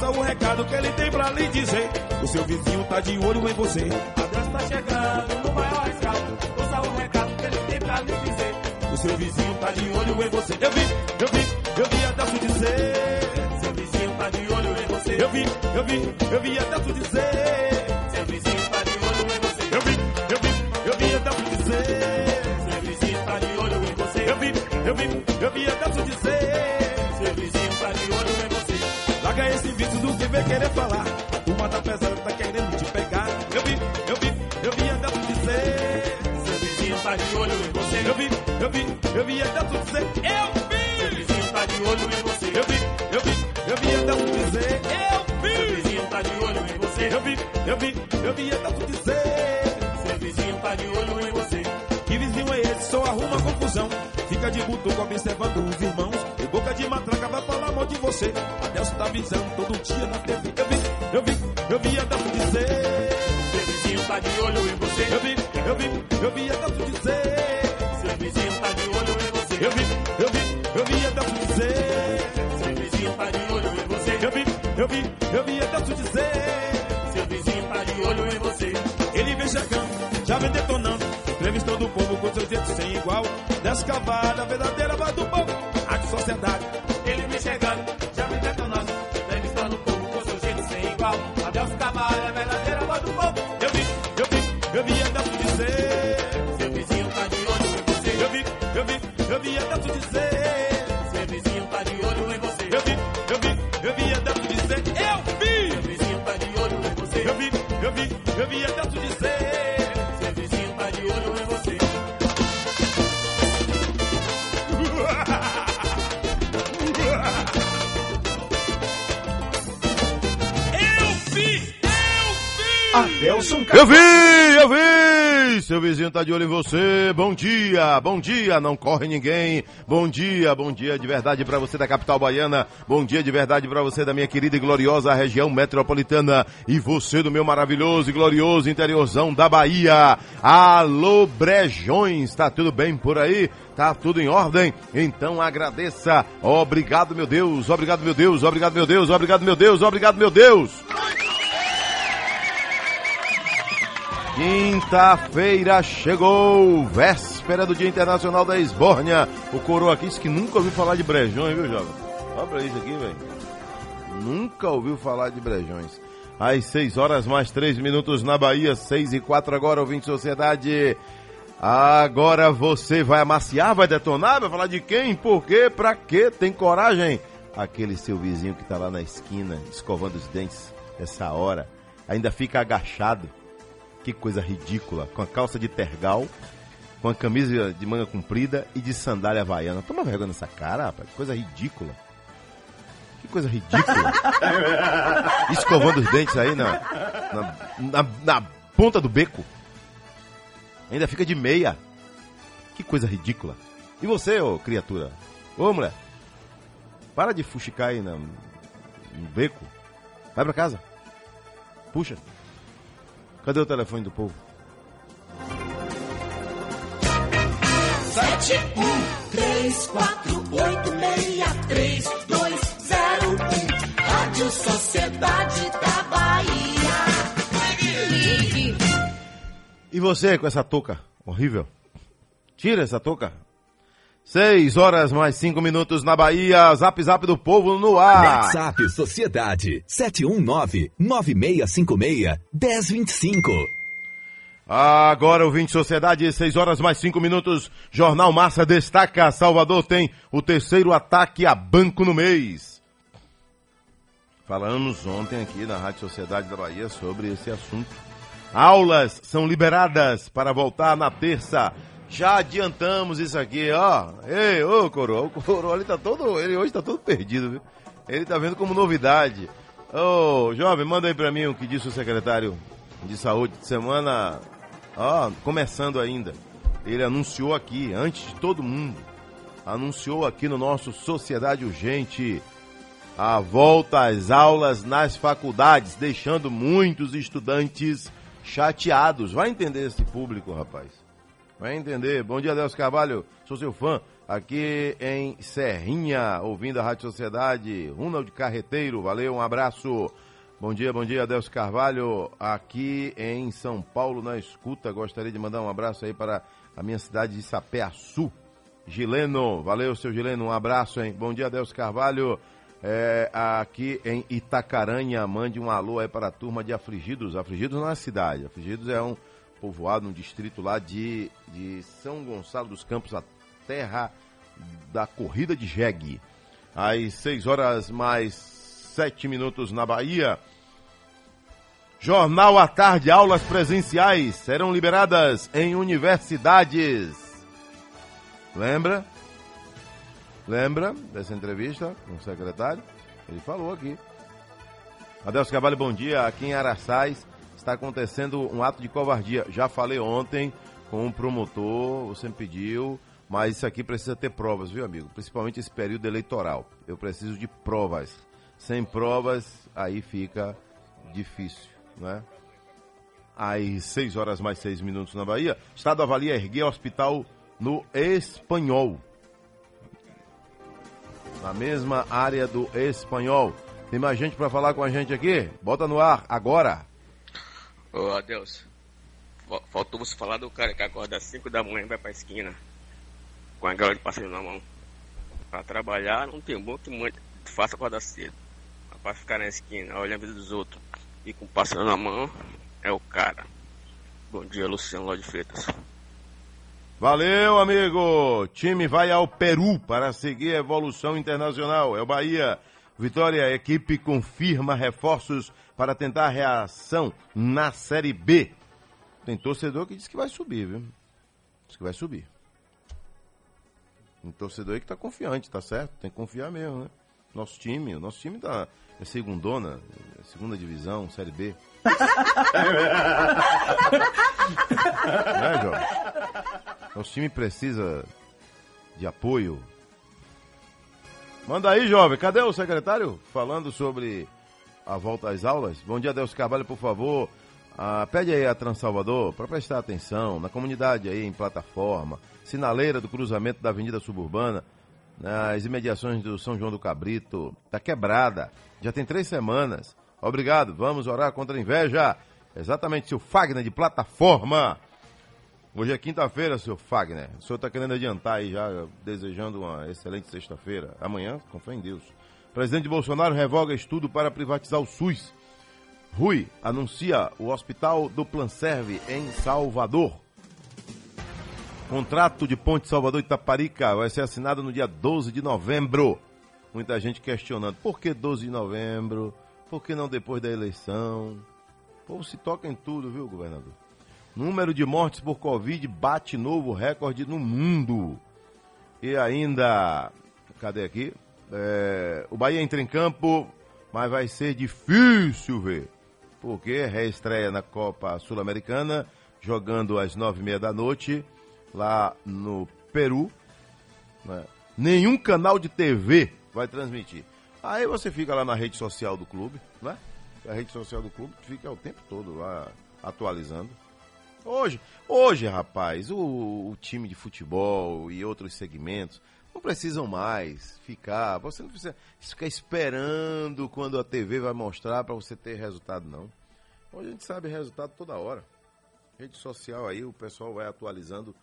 Ouça o recado que ele tem pra lhe dizer. O seu vizinho tá de olho em você. Adesso tá chegando no maior astral. Ouça o recado que ele tem pra lhe dizer. O seu vizinho tá de olho em você. Eu vi, eu vi, eu vi Adesso dizer. Seu vizinho tá de olho em você. Eu vi, eu vi, eu vi Adesso dizer. Seu. Eu vi, eu vi. Seu vizinho tá de olho em você. Eu vi, eu vi, eu vi dizer. Vem querer falar. A turma tá pesada, tá querendo te pegar. Eu vi, eu vi, eu vi Adesso dizer. Seu vizinho tá de olho em você. Eu vi, eu vi, eu vi Adesso dizer. Eu vi! Seu vizinho tá de olho em você. Eu vi, eu vi, eu vi Adesso dizer. Eu vi! Seu vizinho tá de olho em você. Eu vi, eu vi, eu vi Adesso dizer. Seu vizinho tá de olho em você. Que vizinho é esse? Só arruma confusão. Fica de butuco observando os irmãos. E boca de matraca vai falar mal de você. Avisando todo dia na TV. Eu vi, eu vi, eu vi Adelso dizer. Seu vizinho tá de olho em você. Eu vi, eu vi, eu vi Adelso dizer. Seu vizinho tá de olho em você. Eu vi, eu vi, eu vi Adelso dizer. Seu vizinho tá de olho em você. Eu vi, eu vi, eu vi Adelso dizer. Seu vizinho tá de olho em você. Ele vem chegando, já vem detonando. Entrevistando o povo com seus jeitos sem igual. Descavada, verdadeira Eu vi, eu vi! Seu vizinho tá de olho em você. Bom dia, bom dia, não corre ninguém. Bom dia, bom dia de verdade pra você da capital baiana. Bom dia de verdade pra você da minha querida e gloriosa região metropolitana. E você do meu maravilhoso e glorioso interiorzão da Bahia. Alô, Brejões, tá tudo bem por aí? Tá tudo em ordem? Então agradeça. Obrigado, meu Deus. Obrigado, meu Deus. Obrigado, meu Deus. Obrigado, meu Deus. Obrigado, meu Deus. Quinta-feira chegou, véspera do Dia Internacional da Esbórnia. O coroa aqui disse que nunca ouviu falar de brejões, viu, jovem? Olha pra isso aqui, velho. Nunca ouviu falar de brejões. Às 6 horas mais 3 minutos na Bahia, 6 e 4 agora, ouvinte Sociedade. Agora você vai amaciar, vai detonar, vai falar de quem, por quê, pra quê, tem coragem? Aquele seu vizinho que tá lá na esquina, escovando os dentes, essa hora, ainda fica agachado. Que coisa ridícula, com a calça de tergal, com a camisa de manga comprida e de sandália havaiana. Toma vergonha nessa cara, rapaz, que coisa ridícula. Que coisa ridícula. Escovando os dentes aí na, na, na, na ponta do beco. Ainda fica de meia. Que coisa ridícula. E você, ô criatura? Ô mulher, para de fuxicar aí na, no beco. Vai pra casa. Puxa. Cadê o telefone do povo? Sete um três quatro oito meia três dois zero um Rádio Sociedade da Bahia. Ligue. E você com essa touca horrível? Tira essa touca. Seis horas mais cinco minutos na Bahia. Zap zap do povo no ar. WhatsApp Sociedade 719-9656-1025. Agora, ouvinte Sociedade, 6 horas mais 5 minutos. Jornal Massa destaca: Salvador tem o terceiro ataque a banco no mês. Falamos ontem aqui na Rádio Sociedade da Bahia sobre esse assunto. Aulas são liberadas para voltar na terça. Já adiantamos isso aqui, ó. Ei, ô Coroa, o Coroa ele tá todo, ele hoje tá todo perdido, viu? Ele tá vendo como novidade. Ô, jovem, manda aí pra mim o que disse o secretário de saúde de semana, ó, começando ainda. Ele anunciou aqui, antes de todo mundo, anunciou aqui no nosso Sociedade Urgente a volta às aulas nas faculdades, deixando muitos estudantes chateados. Vai entender esse público, rapaz. Vai entender. Bom dia, Deus Carvalho. Sou seu fã. Aqui em Serrinha, ouvindo a Rádio Sociedade. Ronald Carreteiro, valeu, um abraço. Bom dia, bom dia, Deus Carvalho. Aqui em São Paulo, na escuta. Gostaria de mandar um abraço aí para a minha cidade de Sapé-Açu. Gileno, valeu, seu Gileno, um abraço, hein? Bom dia, Deus Carvalho. É, aqui em Itacaranha, mande um alô aí para a turma de Afligidos. Afligidos não é cidade, Afligidos é um povoado, um distrito lá de, de São Gonçalo dos Campos, a terra da corrida de jegue. Às 6 horas mais 7 minutos na Bahia. Jornal à tarde, aulas presenciais serão liberadas em universidades. Lembra? Lembra dessa entrevista com o secretário? Ele falou aqui. Adelso Cavalho, bom dia. Aqui em Araçais está acontecendo um ato de covardia. Já falei ontem com um promotor, você me pediu, mas isso aqui precisa ter provas, viu, amigo? Principalmente esse período eleitoral. Eu preciso de provas. Sem provas, aí fica difícil, né? Às 6 horas mais 6 minutos na Bahia, Estado avalia erguer hospital no Espanhol. Na mesma área do Espanhol. Tem mais gente para falar com a gente aqui? Bota no ar, agora. Ô, adeus. Faltou você falar do cara que acorda às 5 da manhã e vai pra esquina. Com a galera de passeio na mão. Pra trabalhar não tem bom que muito faça acordar cedo. Mas pra ficar na esquina, olhando a vida dos outros e com passeio na mão, é o cara. Bom dia, Luciano Ló de Freitas. Valeu, amigo! Time vai ao Peru para seguir a evolução internacional. É o Bahia. Vitória, equipe confirma reforços para tentar reação na Série B. Tem torcedor que diz que vai subir, viu? Diz que vai subir. Tem torcedor aí que tá confiante, tá certo? Tem que confiar mesmo, né? Nosso time, o nosso time tá, é segundona, é segunda divisão, Série B. né, Jorge? Nosso time precisa de apoio. Manda aí, jovem. Cadê o secretário falando sobre a volta às aulas? Bom dia, Deus Carvalho, por favor. Ah, pede aí a Transalvador para prestar atenção na comunidade aí em plataforma, sinaleira do cruzamento da Avenida Suburbana, nas imediações do São João do Cabrito. Tá quebrada. Já tem três semanas. Obrigado. Vamos orar contra a inveja. Exatamente, seu Fagner de plataforma. Hoje é quinta-feira, seu Fagner. O senhor está querendo adiantar aí já, desejando uma excelente sexta-feira. Amanhã, com fé em Deus. Presidente Bolsonaro revoga estudo para privatizar o SUS. Rui anuncia o Hospital do Planserve em Salvador. Contrato de Ponte Salvador Itaparica vai ser assinado no dia 12 de novembro. Muita gente questionando, por que 12 de novembro? Por que não depois da eleição? O povo se toca em tudo, viu, governador? Número de mortes por Covid bate novo recorde no mundo. E ainda, cadê aqui? É, o Bahia entra em campo, mas vai ser difícil ver. Porque reestreia na Copa Sul-Americana, jogando às nove e meia da noite, lá no Peru. Né? Nenhum canal de TV vai transmitir. Aí você fica lá na rede social do clube, né? A rede social do clube fica o tempo todo lá atualizando. Hoje, hoje, rapaz, o, o, time de futebol e outros segmentos não precisam mais ficar. Você não precisa ficar esperando quando a TV vai mostrar para você ter resultado, não. Hoje a gente sabe resultado toda hora. Rede social aí, o pessoal vai atualizando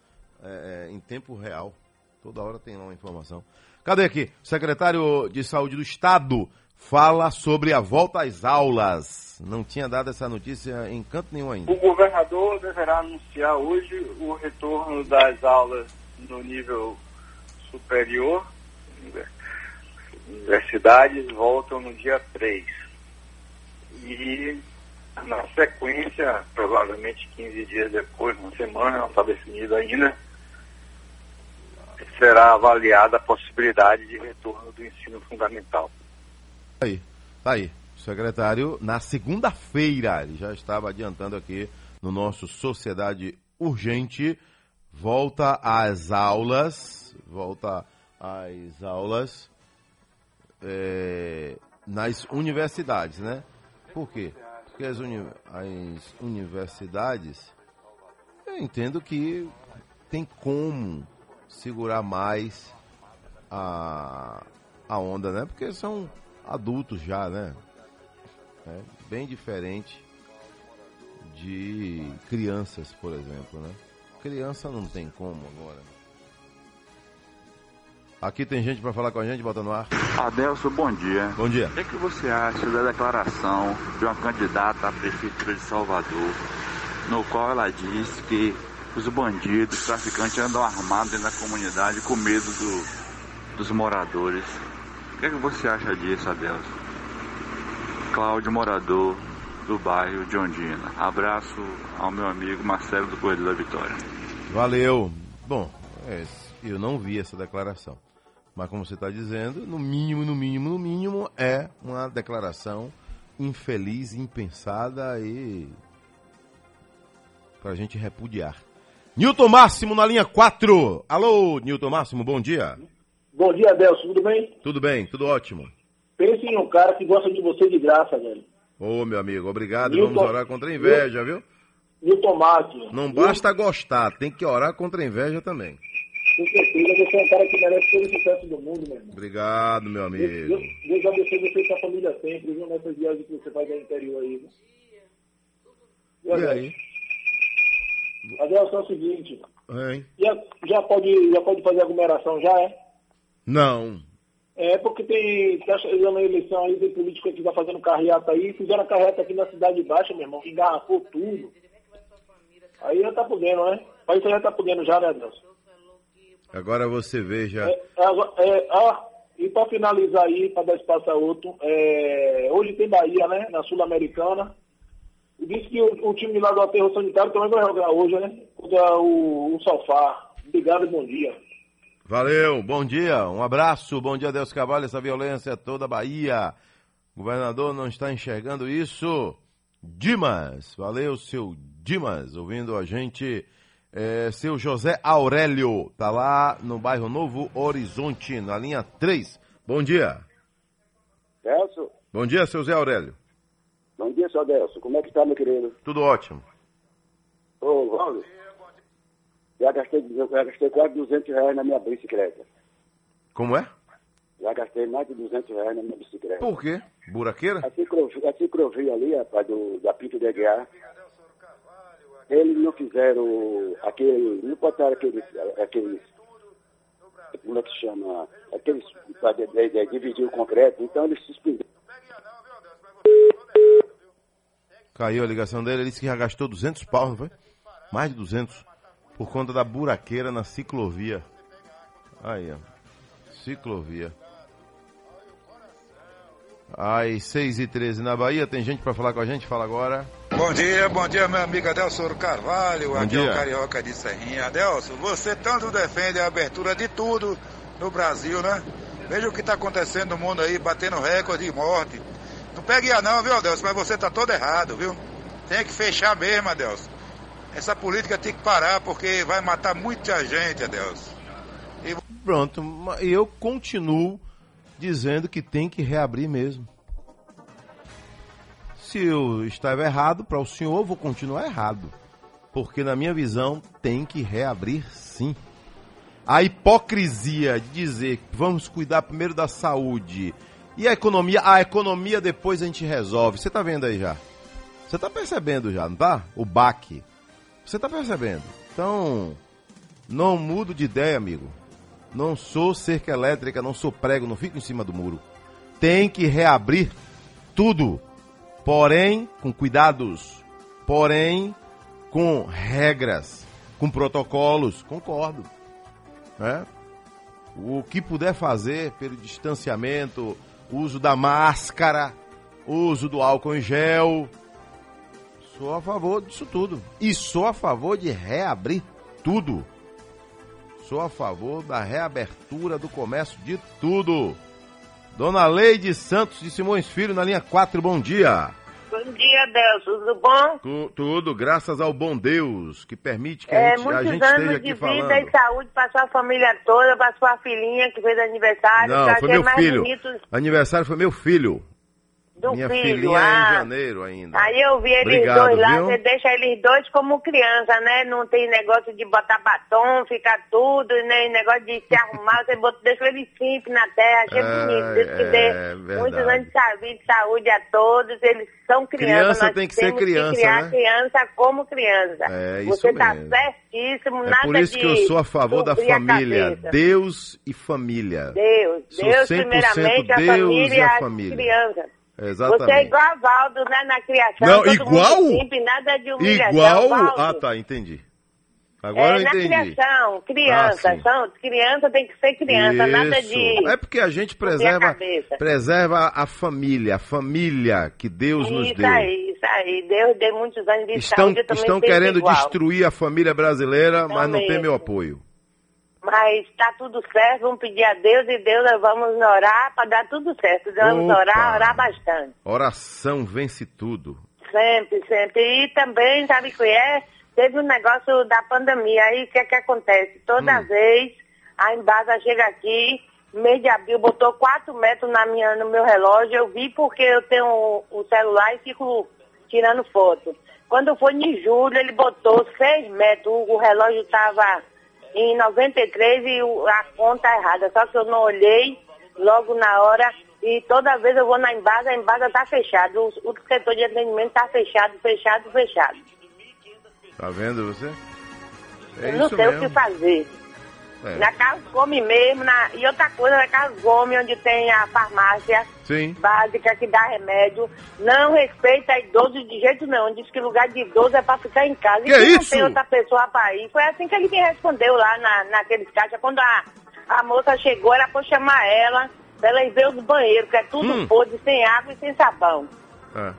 é, é, em tempo real. Toda hora tem lá uma informação. Cadê aqui? O secretário de Saúde do Estado fala sobre a volta às aulas. Não tinha dado essa notícia em canto nenhum ainda. O governador deverá anunciar hoje o retorno das aulas no nível superior. Universidades voltam no dia 3. E na sequência, provavelmente 15 dias depois, uma semana, não está definido ainda, será avaliada a possibilidade de retorno do ensino fundamental. Aí, tá aí. O secretário, na segunda-feira, ele já estava adiantando aqui no nosso Sociedade Urgente, volta às aulas, volta às aulas é, nas universidades, né? Por quê? Porque as, uni as universidades, eu entendo que tem como segurar mais a, a onda, né? Porque são adultos já, né? É bem diferente de crianças, por exemplo, né? Criança não tem como agora. Aqui tem gente para falar com a gente, bota no ar. Adelso, bom dia. Bom dia. O que, é que você acha da declaração de uma candidata à Prefeitura de Salvador, no qual ela diz que os bandidos, traficantes andam armados dentro da comunidade com medo do, dos moradores? O que, é que você acha disso, Adelso? Cláudio, morador do bairro de Ondina. Abraço ao meu amigo Marcelo do Correio da Vitória. Valeu. Bom, é, eu não vi essa declaração. Mas como você está dizendo, no mínimo, no mínimo, no mínimo, é uma declaração infeliz, impensada e para a gente repudiar. Newton Máximo na linha 4. Alô, Newton Máximo, bom dia. Bom dia, Adelso, tudo bem? Tudo bem, tudo ótimo. Pense em um cara que gosta de você de graça, velho. Ô, meu amigo, obrigado. Newton- Vamos orar contra a inveja, viu? Newton Máximo. Não basta gostar, tem que orar contra a inveja também. Com certeza, você é um cara que merece todo o sucesso do mundo, meu irmão. Obrigado, meu amigo. Deus, Deus abençoe você e sua família sempre, viu? Nessas viagens que você faz ao interior aí, viu? E aí? Adelso, é o seguinte, Hein? já, já, pode, já pode fazer aglomeração, já é? Não. É porque tem, tá chegando a eleição aí, tem político que tá fazendo carreata aí, fizeram a carreata aqui na Cidade Baixa, meu irmão, engarrafou tudo. Aí já tá podendo, né? Aí você já tá podendo já, né, Adelso? Agora você veja. É, é, ah, e para finalizar aí, para dar espaço a outro, é, hoje tem Bahia, né? Na Sul-Americana. E disse que o, o time lá do aterro sanitário também vai jogar hoje, né? Contra o, o Sofá. Obrigado e bom dia. Valeu, bom dia, um abraço, bom dia, Deus Cavalho, essa violência é toda a Bahia. O governador não está enxergando isso. Dimas, valeu, seu Dimas, ouvindo a gente. É, seu José Aurélio, tá lá no bairro Novo Horizonte, na linha 3. Bom dia. Delso, Bom dia, seu Zé Aurélio. bom dia, seu Delso. Como é que tá, meu querido? Tudo ótimo. Ô, Valdo, já gastei, já gastei quase 200 reais na minha bicicleta. Como é? Já gastei mais de 200 reais na minha bicicleta. Por quê? Buraqueira? A ciclovia, a ciclovia ali, rapaz, do, da Pinto de Aguiar, eles não fizeram aquele, não botaram aqueles, aqueles, como é que chama, aqueles, dividir o concreto, então eles suspenderam. Caiu a ligação dele, ele disse que já gastou 200 pau, não foi? Mais de 200. Por conta da buraqueira na ciclovia. Aí, ó. Ciclovia. Às 6 e 13 na Bahia, tem gente pra falar com a gente? Fala agora. Bom dia, bom dia, meu amigo Adelso Carvalho, Bom aqui é dia. o Carioca de Serrinha. Adelso, você tanto defende a abertura de tudo no Brasil, né? Veja o que está acontecendo no mundo aí, batendo recorde de morte. Não pegue a não, viu, Adelso, mas você tá todo errado, viu? Tem que fechar mesmo, Adelso. Essa política tem que parar, porque vai matar muita gente, Adelso. Pronto, ma- eu continuo dizendo que tem que reabrir mesmo. Se eu estava errado, para o senhor, vou continuar errado. Porque, na minha visão, tem que reabrir sim. A hipocrisia de dizer que vamos cuidar primeiro da saúde e a economia, a economia depois a gente resolve. Você está vendo aí já? Você está percebendo já, não tá? O baque. Você está percebendo? Então, não mudo de ideia, amigo. Não sou cerca elétrica, não sou prego, não fico em cima do muro. Tem que reabrir tudo. Porém, com cuidados. Porém, com regras, com protocolos. Concordo. Né? O que puder fazer pelo distanciamento, uso da máscara, uso do álcool em gel. Sou a favor disso tudo. E sou a favor de reabrir tudo. Sou a favor da reabertura do comércio de tudo. Dona Leide Santos de Simões Filho na linha 4, bom dia. Bom dia, Deus. Tudo bom? Tu- tudo graças ao bom Deus que permite que a É, gente, a muitos gente esteja anos aqui de falando. vida e saúde para sua família toda, para sua filhinha que fez aniversário. Não, foi meu mais filho. bonito. Aniversário foi meu filho. Do Minha filho. filhinha é ah. em janeiro ainda. Aí eu vi eles Obrigado, dois lá, viu? você deixa eles dois como criança, né? Não tem negócio de botar batom, ficar tudo, nem negócio de se arrumar, você bota, deixa eles simples na terra, achei É, bonito. Deus que é, dê verdade. muitos anos de saúde, de saúde a todos, eles são crianças. Criança tem que ser criança, que criar né? criança como criança. É, isso você tá mesmo. certíssimo, É nada por isso que eu sou a favor da a família. Deus e família. Deus, Sou Deus 100% primeiramente, a Deus família e a família. crianças. Exatamente. Você é igual a Valdo, né, na criação. Não, todo igual? Mundo simples, nada de humilhação. Igual. Valdo. Ah, tá, entendi. Agora é, eu na entendi. criação, criança, Ah, são, criança tem que ser criança, nada Isso. de... É porque a gente subir a preserva, preserva a família, a família que Deus nos Isso deu. aí, isso aí. Deus dê muitos anos de Estão, saúde, estão querendo igual. destruir a família brasileira, mas não tem Também. meu apoio. Mas tá tudo certo, vamos pedir a Deus e Deus vamos orar para dar tudo certo. Vamos Opa. orar, orar bastante. Oração vence tudo. Sempre, sempre. E também, sabe o que é? Teve um negócio da pandemia. Aí o que é que acontece? Toda Hum. vez a Embasa chega aqui, mês de abril, botou 4 metros na minha, no meu relógio. Eu vi porque eu tenho o, celular e fico tirando foto. Quando foi em julho, ele botou 6 metros. O relógio estava em 93 e o- a conta errada. Só que eu não olhei logo na hora. E toda vez eu vou na Embasa, a Embasa está fechada. O, o setor de atendimento está fechado, fechado, fechado. Tá vendo você? É eu não sei o mesmo. que fazer. É. Na Casa Come mesmo, na... e outra coisa, na Casa Come, onde tem a farmácia Sim. básica que dá remédio, não respeita idoso de jeito nenhum. Diz que lugar de idoso é para ficar em casa. Que e que não isso? tem outra pessoa para ir. Foi assim que ele me respondeu lá na, naqueles caixas. Quando a, a moça chegou, era para chamar ela, pra ela ir ver os banheiros, que é tudo Hum. podre, sem água e sem sabão. É,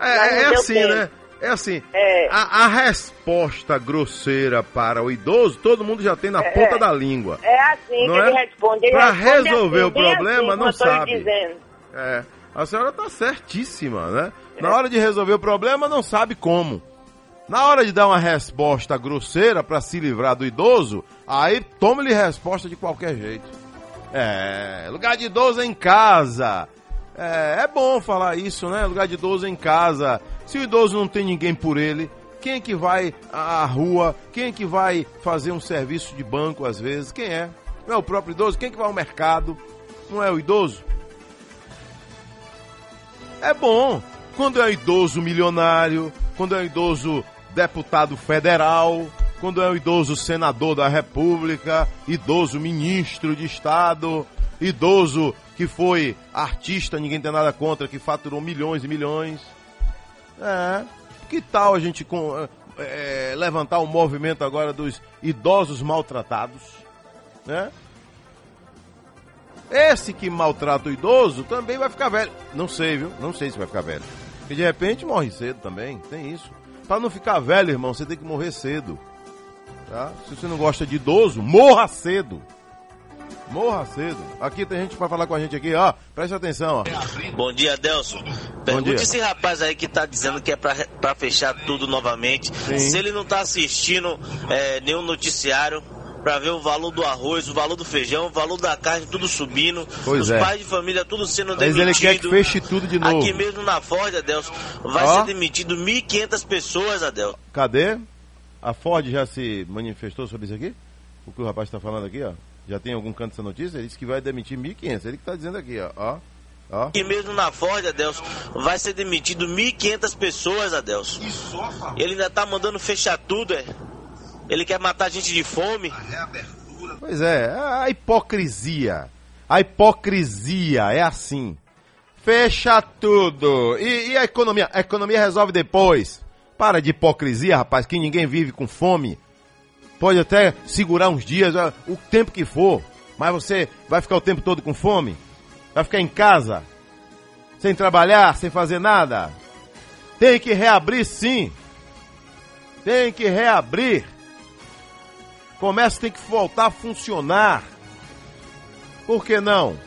é, não é assim, tempo. né? É assim, É. a, a resposta grosseira para o idoso, todo mundo já tem na É. ponta da língua. É assim Não que é? ele responde. Responde resolver assim, o problema, assim, não sabe. dizendo. É, a senhora tá certíssima, né? Na hora de resolver o problema, não sabe como. Na hora de dar uma resposta grosseira para se livrar do idoso, aí tome-lhe resposta de qualquer jeito. É, lugar de idoso é em casa. É, é bom falar isso, né? Lugar de idoso é em casa. Se o idoso não tem ninguém por ele, quem é que vai à rua? Quem é que vai fazer um serviço de banco às vezes? Quem é? Não é o próprio idoso? Quem é que vai ao mercado? Não é o idoso? É bom. Quando é um idoso milionário, quando é um idoso deputado federal, quando é um idoso senador da república, idoso ministro de estado, idoso que foi artista, ninguém tem nada contra, que faturou milhões e milhões. É. Que tal a gente com- é, levantar o movimento agora dos idosos maltratados? Né? Esse que maltrata o idoso também vai ficar velho. Não sei, viu? Não sei se vai ficar velho. Porque de repente morre cedo também. Tem isso. Para não ficar velho, irmão, você tem que morrer cedo. Tá? Se você não gosta de idoso, morra cedo. Morra cedo. Aqui tem gente para falar com a gente aqui, ó. Preste atenção, ó. Bom dia, Delson. Pergunte dia. esse rapaz aí que tá dizendo que é pra, pra fechar tudo novamente. Sim. Se ele não tá assistindo é, nenhum noticiário pra ver o valor do arroz, o valor do feijão, o valor da carne, tudo subindo. Pois os é. pais de família tudo sendo Mas demitido. ele quer que feche tudo de novo. Aqui mesmo na Ford, Adelson, vai Ó. ser demitido 1.500 pessoas, Adelson. Cadê? A Ford já se manifestou sobre isso aqui? O que o rapaz está falando aqui, ó. Já tem algum canto essa notícia? Ele disse que vai demitir 1.500. Ele que está dizendo aqui, ó. ó. Ó. Aqui mesmo na Ford, Adelson, vai ser demitido 1.500 pessoas, Adelson. Ele ainda tá mandando fechar tudo, é. Ele quer matar a gente de fome. Pois é, a hipocrisia. A hipocrisia é assim. Fecha tudo. E, e a economia? A economia resolve depois. Para de hipocrisia, rapaz, que ninguém vive com fome. Pode até segurar uns dias, ó, o tempo que for. Mas você vai ficar o tempo todo com fome? Vai ficar em casa? Sem trabalhar, sem fazer nada? Tem que reabrir sim. Tem que reabrir. Comércio tem que voltar a funcionar. Por que não?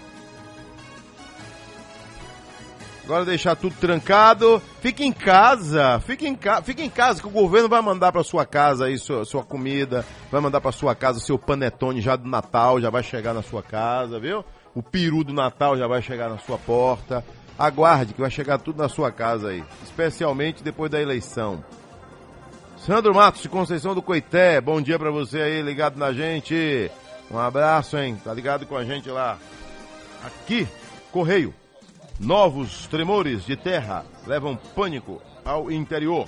Agora deixar tudo trancado. Fique em casa, fique em, ca... fique em casa que o governo vai mandar para sua casa aí sua, sua comida, vai mandar para sua casa seu panetone já do Natal, já vai chegar na sua casa, viu? O peru do Natal já vai chegar na sua porta. Aguarde que vai chegar tudo na sua casa aí, especialmente depois da eleição. Sandro Matos de Conceição do Coité, bom dia pra você aí, ligado na gente. Um abraço, hein? Tá ligado com a gente lá. Aqui, Correio. Novos tremores de terra levam pânico ao interior.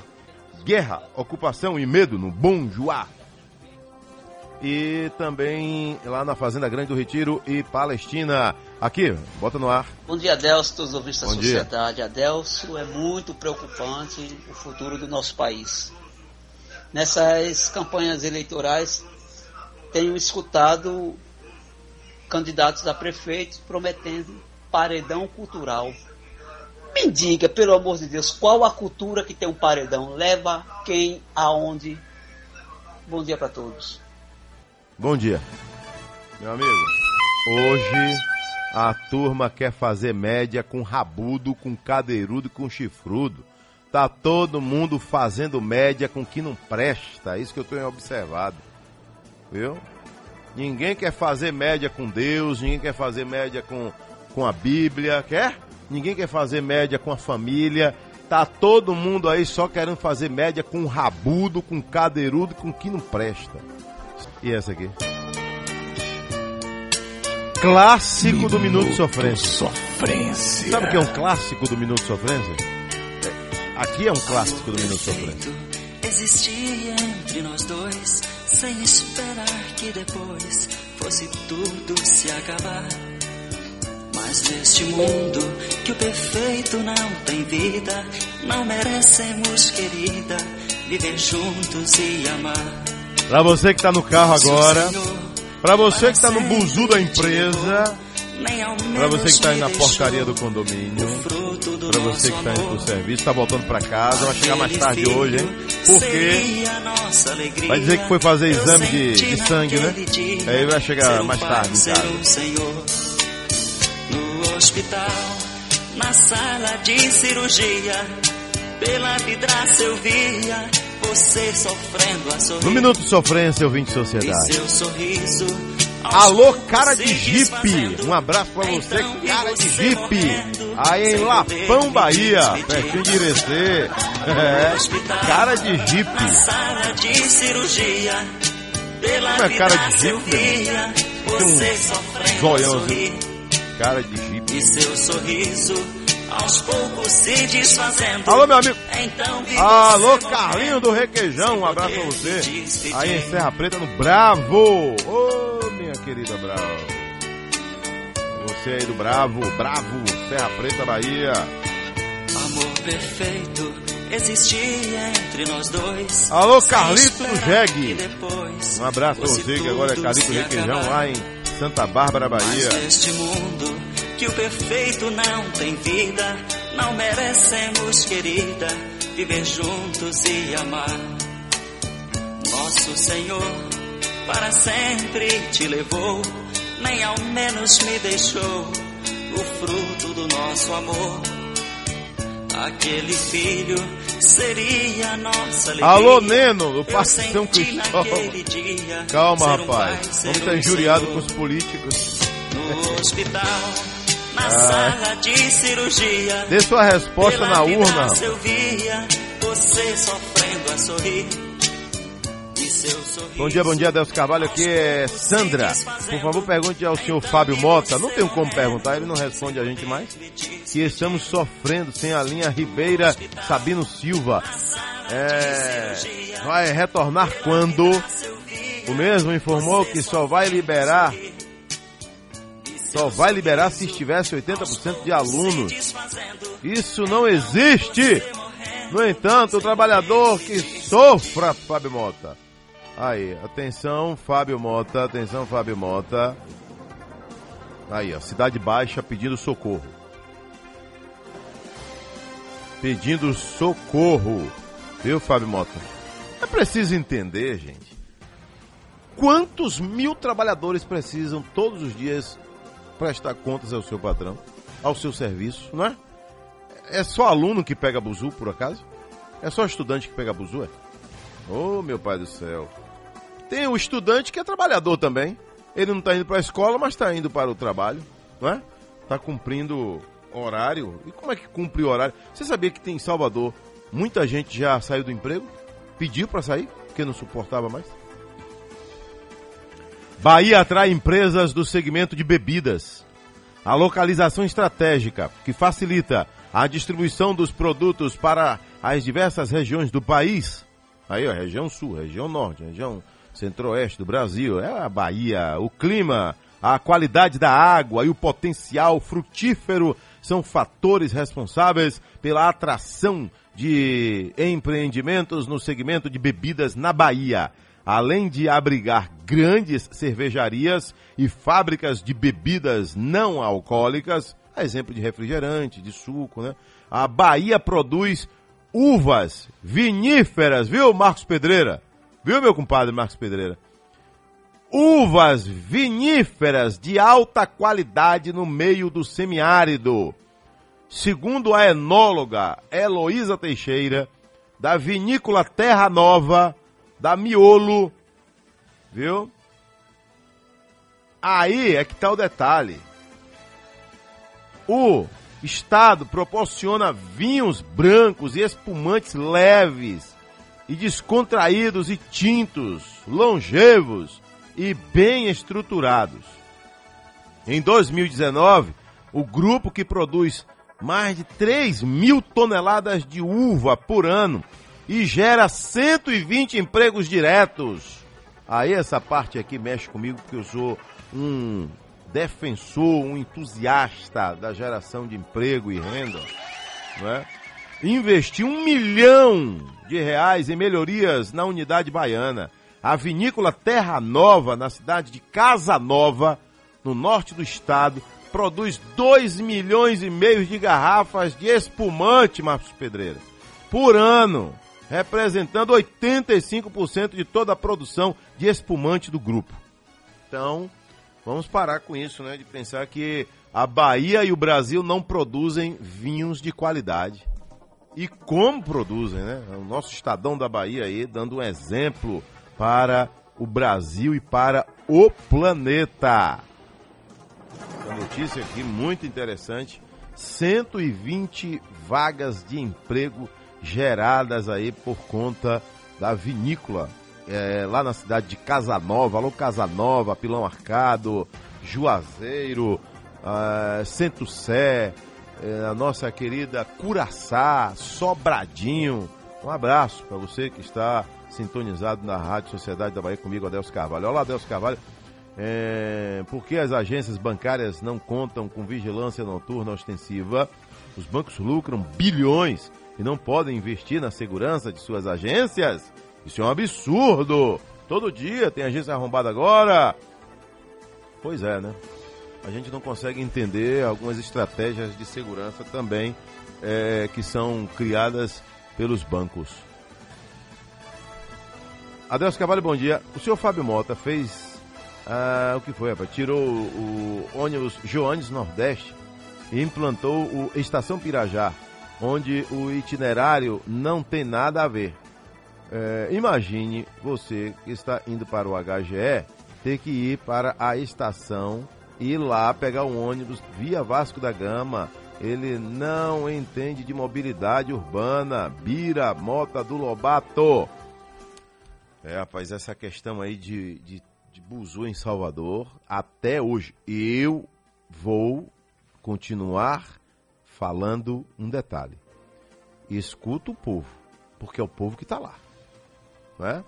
Guerra, ocupação e medo no Bom Joá. E também lá na Fazenda Grande do Retiro e Palestina. Aqui, bota no ar. Bom dia, Adelso, todos os ouvintes da Bom dia. sociedade. Adelso, é muito preocupante o futuro do nosso país. Nessas campanhas eleitorais, tenho escutado candidatos a prefeitos prometendo paredão cultural. Me diga, pelo amor de Deus, qual a cultura que tem um paredão? Leva quem aonde? Bom dia para todos. Bom dia. Meu amigo, hoje a turma quer fazer média com rabudo, com cadeirudo e com chifrudo. Tá todo mundo fazendo média com que não presta. É isso que eu tenho observado. Viu? Ninguém quer fazer média com Deus, ninguém quer fazer média com, com a Bíblia, quer? Ninguém quer fazer média com a família. Tá todo mundo aí só querendo fazer média com rabudo, com cadeirudo, com que não presta. E essa aqui? Clássico do Minuto de Sofrência. Sofrência. Sabe o que é um clássico do Minuto de Sofrência? É, Aqui é um clássico do Minuto de Sofrência. Existia entre nós dois, sem esperar que depois fosse tudo se acabar. Mas neste mundo que o perfeito não tem vida, não merecemos, querida, viver juntos e amar. Pra você que tá no carro agora, pra você que tá no buzu da empresa, pra você que tá aí na porcaria do condomínio, pra você que tá indo pro serviço, tá voltando pra casa, vai chegar mais tarde hoje, hein? Porque vai dizer que foi fazer exame de, de sangue, né? Aí vai chegar mais tarde em casa. Hospital, na sala de cirurgia, pela vidraça eu via você sofrendo a sorrir. No Minuto de Sofrência, ouvinte de E sociedade. seu sorriso. Alô, cara de desfazendo. Um abraço pra você, Então cara de você morrendo, Aí em Lapão, Bahia, pertinho de. Irecê. É, cara de Na Jipe. sala de cirurgia, pela Como é cara de eu via Tem um você sofrendo a zoião assim. Cara de. E seu sorriso aos poucos se desfazendo. Alô, meu amigo. Então Alô, Carlinho do Requeijão, um abraço pra você. Aí em Serra Preta, no Bravo. Ô, minha querida Bravo. Você aí do Bravo, Bravo, Serra Preta, Bahia. Amor perfeito existia entre nós dois. Alô, Carlito do depois Um abraço pra fosse você, que agora é Carlito Requeijão, acabar. lá em Santa Bárbara, Mas Bahia. neste mundo que o perfeito não tem vida, não merecemos, querida, viver juntos e amar. Nosso Senhor para sempre te levou, nem ao menos me deixou o fruto do nosso amor. Aquele filho seria nossa alegria. Alô, Neno, do Eu Parque São senti Cristóvão. naquele dia Calma, um rapaz. ser Vamos um estar injuriado com os políticos. No hospital, na Ah. sala de cirurgia. Dê sua resposta na urna. Eu via você sofrendo a sorrir. Bom dia, bom dia, Deus Carvalho. Aqui é Sandra. Por favor, pergunte ao senhor Fábio Mota. Não tenho como perguntar, ele não responde a gente mais. Que estamos sofrendo sem a linha Ribeira Sabino Silva. É, vai retornar quando? O mesmo informou que só vai liberar. Só vai liberar se estivesse 80% de alunos. Isso não existe! No entanto, o trabalhador que sofra, Fábio Mota. Aí, atenção, Fábio Mota, atenção, Fábio Mota. Aí, ó, Cidade Baixa pedindo socorro. Pedindo socorro. Viu, Fábio Mota? É preciso entender, gente. Quantos mil trabalhadores precisam todos os dias prestar contas ao seu patrão, ao seu serviço, não é? É só aluno que pega buzu, por acaso? É só estudante que pega buzu, é? Oh, meu pai do céu. Tem o estudante que é trabalhador também. Ele não está indo para a escola, mas está indo para o trabalho, não é? Está cumprindo horário. E como é que cumpre horário? Você sabia que tem em Salvador muita gente já saiu do emprego? Pediu para sair, porque não suportava mais? Bahia atrai empresas do segmento de bebidas. A localização estratégica, que facilita a distribuição dos produtos para as diversas regiões do país. Aí, ó, região sul, região norte, região centro-oeste do Brasil, é a Bahia, o clima, a qualidade da água e o potencial frutífero são fatores responsáveis pela atração de empreendimentos no segmento de bebidas na Bahia. Além de abrigar grandes cervejarias e fábricas de bebidas não alcoólicas, a exemplo de refrigerante, de suco, né? A Bahia produz uvas viníferas, viu, Marcos Pedreira? Viu, meu compadre Marcos Pedreira? Uvas viníferas de alta qualidade no meio do semiárido. Segundo a enóloga Heloísa Teixeira, da vinícola Terra Nova, da Miolo, viu? Aí é que está o detalhe. O Estado proporciona vinhos brancos e espumantes leves e descontraídos e tintos, longevos e bem estruturados. Em 2019, o grupo que produz mais de 3 mil toneladas de uva por ano e gera 120 empregos diretos. Aí essa parte aqui mexe comigo porque eu sou um defensor, um entusiasta da geração de emprego e renda, não é? Investiu um milhão de reais em melhorias na unidade baiana. A vinícola Terra Nova, na cidade de Casa Nova, no norte do estado, produz 2 milhões e meio de garrafas de espumante, Marcos Pedreira, por ano, representando 85% de toda a produção de espumante do grupo. Então, vamos parar com isso, né? De pensar que a Bahia e o Brasil não produzem vinhos de qualidade. E como produzem, né? O nosso Estadão da Bahia aí dando um exemplo para o Brasil e para o planeta. Uma notícia aqui muito interessante. 120 vagas de emprego geradas aí por conta da vinícola é, lá na cidade de Casanova, alô Casanova, Pilão Arcado, Juazeiro, uh, Centro Sé, é, a nossa querida Curaçá, Sobradinho. Um abraço para você que está sintonizado na Rádio Sociedade da Bahia comigo, Adelso Carvalho. Olá, Adelso Carvalho. É, por que as agências bancárias não contam com vigilância noturna ostensiva? Os bancos lucram bilhões e não podem investir na segurança de suas agências? Isso é um absurdo! Todo dia tem agência arrombada agora. Pois é, né? A gente não consegue entender algumas estratégias de segurança também é, que são criadas pelos bancos. Adeus Cavalho, bom dia. O senhor Fábio Mota fez ah, o que foi, rapaz? Tirou o, ônibus Joanes Nordeste e implantou o Estação Pirajá, onde o itinerário não tem nada a ver. É, imagine você que está indo para o HGE ter que ir para a estação e ir lá pegar um ônibus via Vasco da Gama. Ele não entende de mobilidade urbana. Bira Mota do Lobato. É, rapaz, essa questão aí de, de, de Buzu em Salvador, até hoje, eu vou continuar falando um detalhe. Escuta o povo, porque é o povo que está lá. Não é?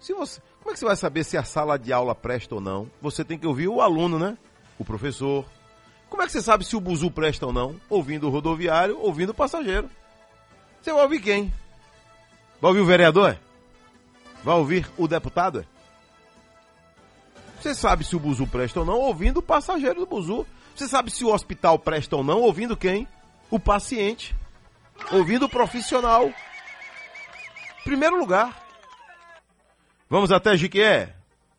Se você, como é que você vai saber se a sala de aula presta ou não? Você tem que ouvir o aluno, né? O professor. Como é que você sabe se o buzu presta ou não? Ouvindo o rodoviário, ouvindo o passageiro. Você vai ouvir quem? Vai ouvir o vereador? Vai ouvir o deputado? Você sabe se o buzu presta ou não ouvindo o passageiro do buzu. Você sabe se o hospital presta ou não ouvindo quem? O paciente. Ouvindo o profissional. Primeiro lugar. Vamos até Jiquié.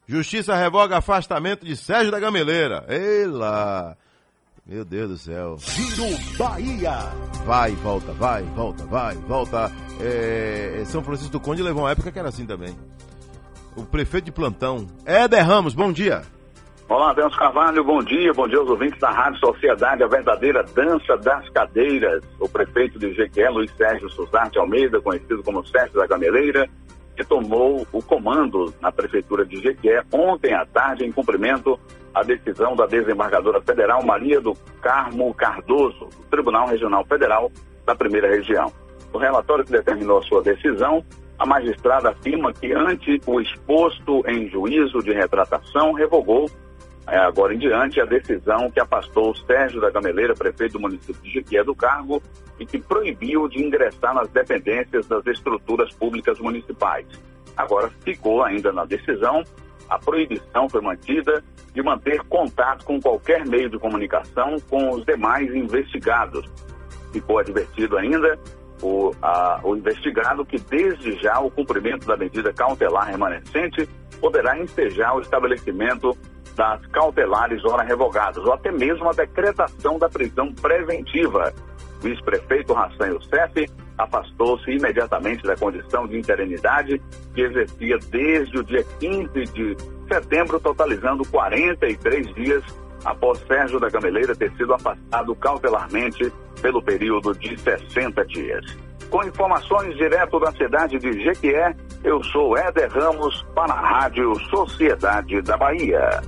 Justiça revoga afastamento de Sérgio da Gameleira. Ei lá. Meu Deus do céu. Giro Bahia. Vai, volta, vai, volta, vai, volta. É, São Francisco do Conde levou uma época que era assim também. O prefeito de plantão, Éder Ramos, bom dia. Olá, Adelso Carvalho, bom dia, bom dia aos ouvintes da Rádio Sociedade, a verdadeira dança das cadeiras. O prefeito de Jequié, Luiz Sérgio Suzarte Almeida, conhecido como Sérgio da Gameleira, que tomou o comando na Prefeitura de Jequié ontem à tarde em cumprimento à decisão da desembargadora federal Maria do Carmo Cardoso, do Tribunal Regional Federal da Primeira Região. No relatório que determinou a sua decisão, a magistrada afirma que, ante o exposto em juízo de retratação, revogou agora em diante, a decisão que afastou Sérgio da Gameleira, prefeito do município de Jequié, do cargo e que proibiu de ingressar nas dependências das estruturas públicas municipais. Agora, ficou ainda na decisão, a proibição foi mantida de manter contato com qualquer meio de comunicação com os demais investigados. Ficou advertido ainda o, a, o investigado que, desde já, o cumprimento da medida cautelar remanescente poderá ensejar o estabelecimento das cautelares ora revogadas, ou até mesmo a decretação da prisão preventiva. O ex-prefeito Hassan Youssef afastou-se imediatamente da condição de interinidade que exercia desde o dia 15 de setembro, totalizando 43 dias após Sérgio da Gameleira ter sido afastado cautelarmente pelo período de 60 dias. Com informações direto da cidade de Jequié, eu sou Éder Ramos para a Rádio Sociedade da Bahia.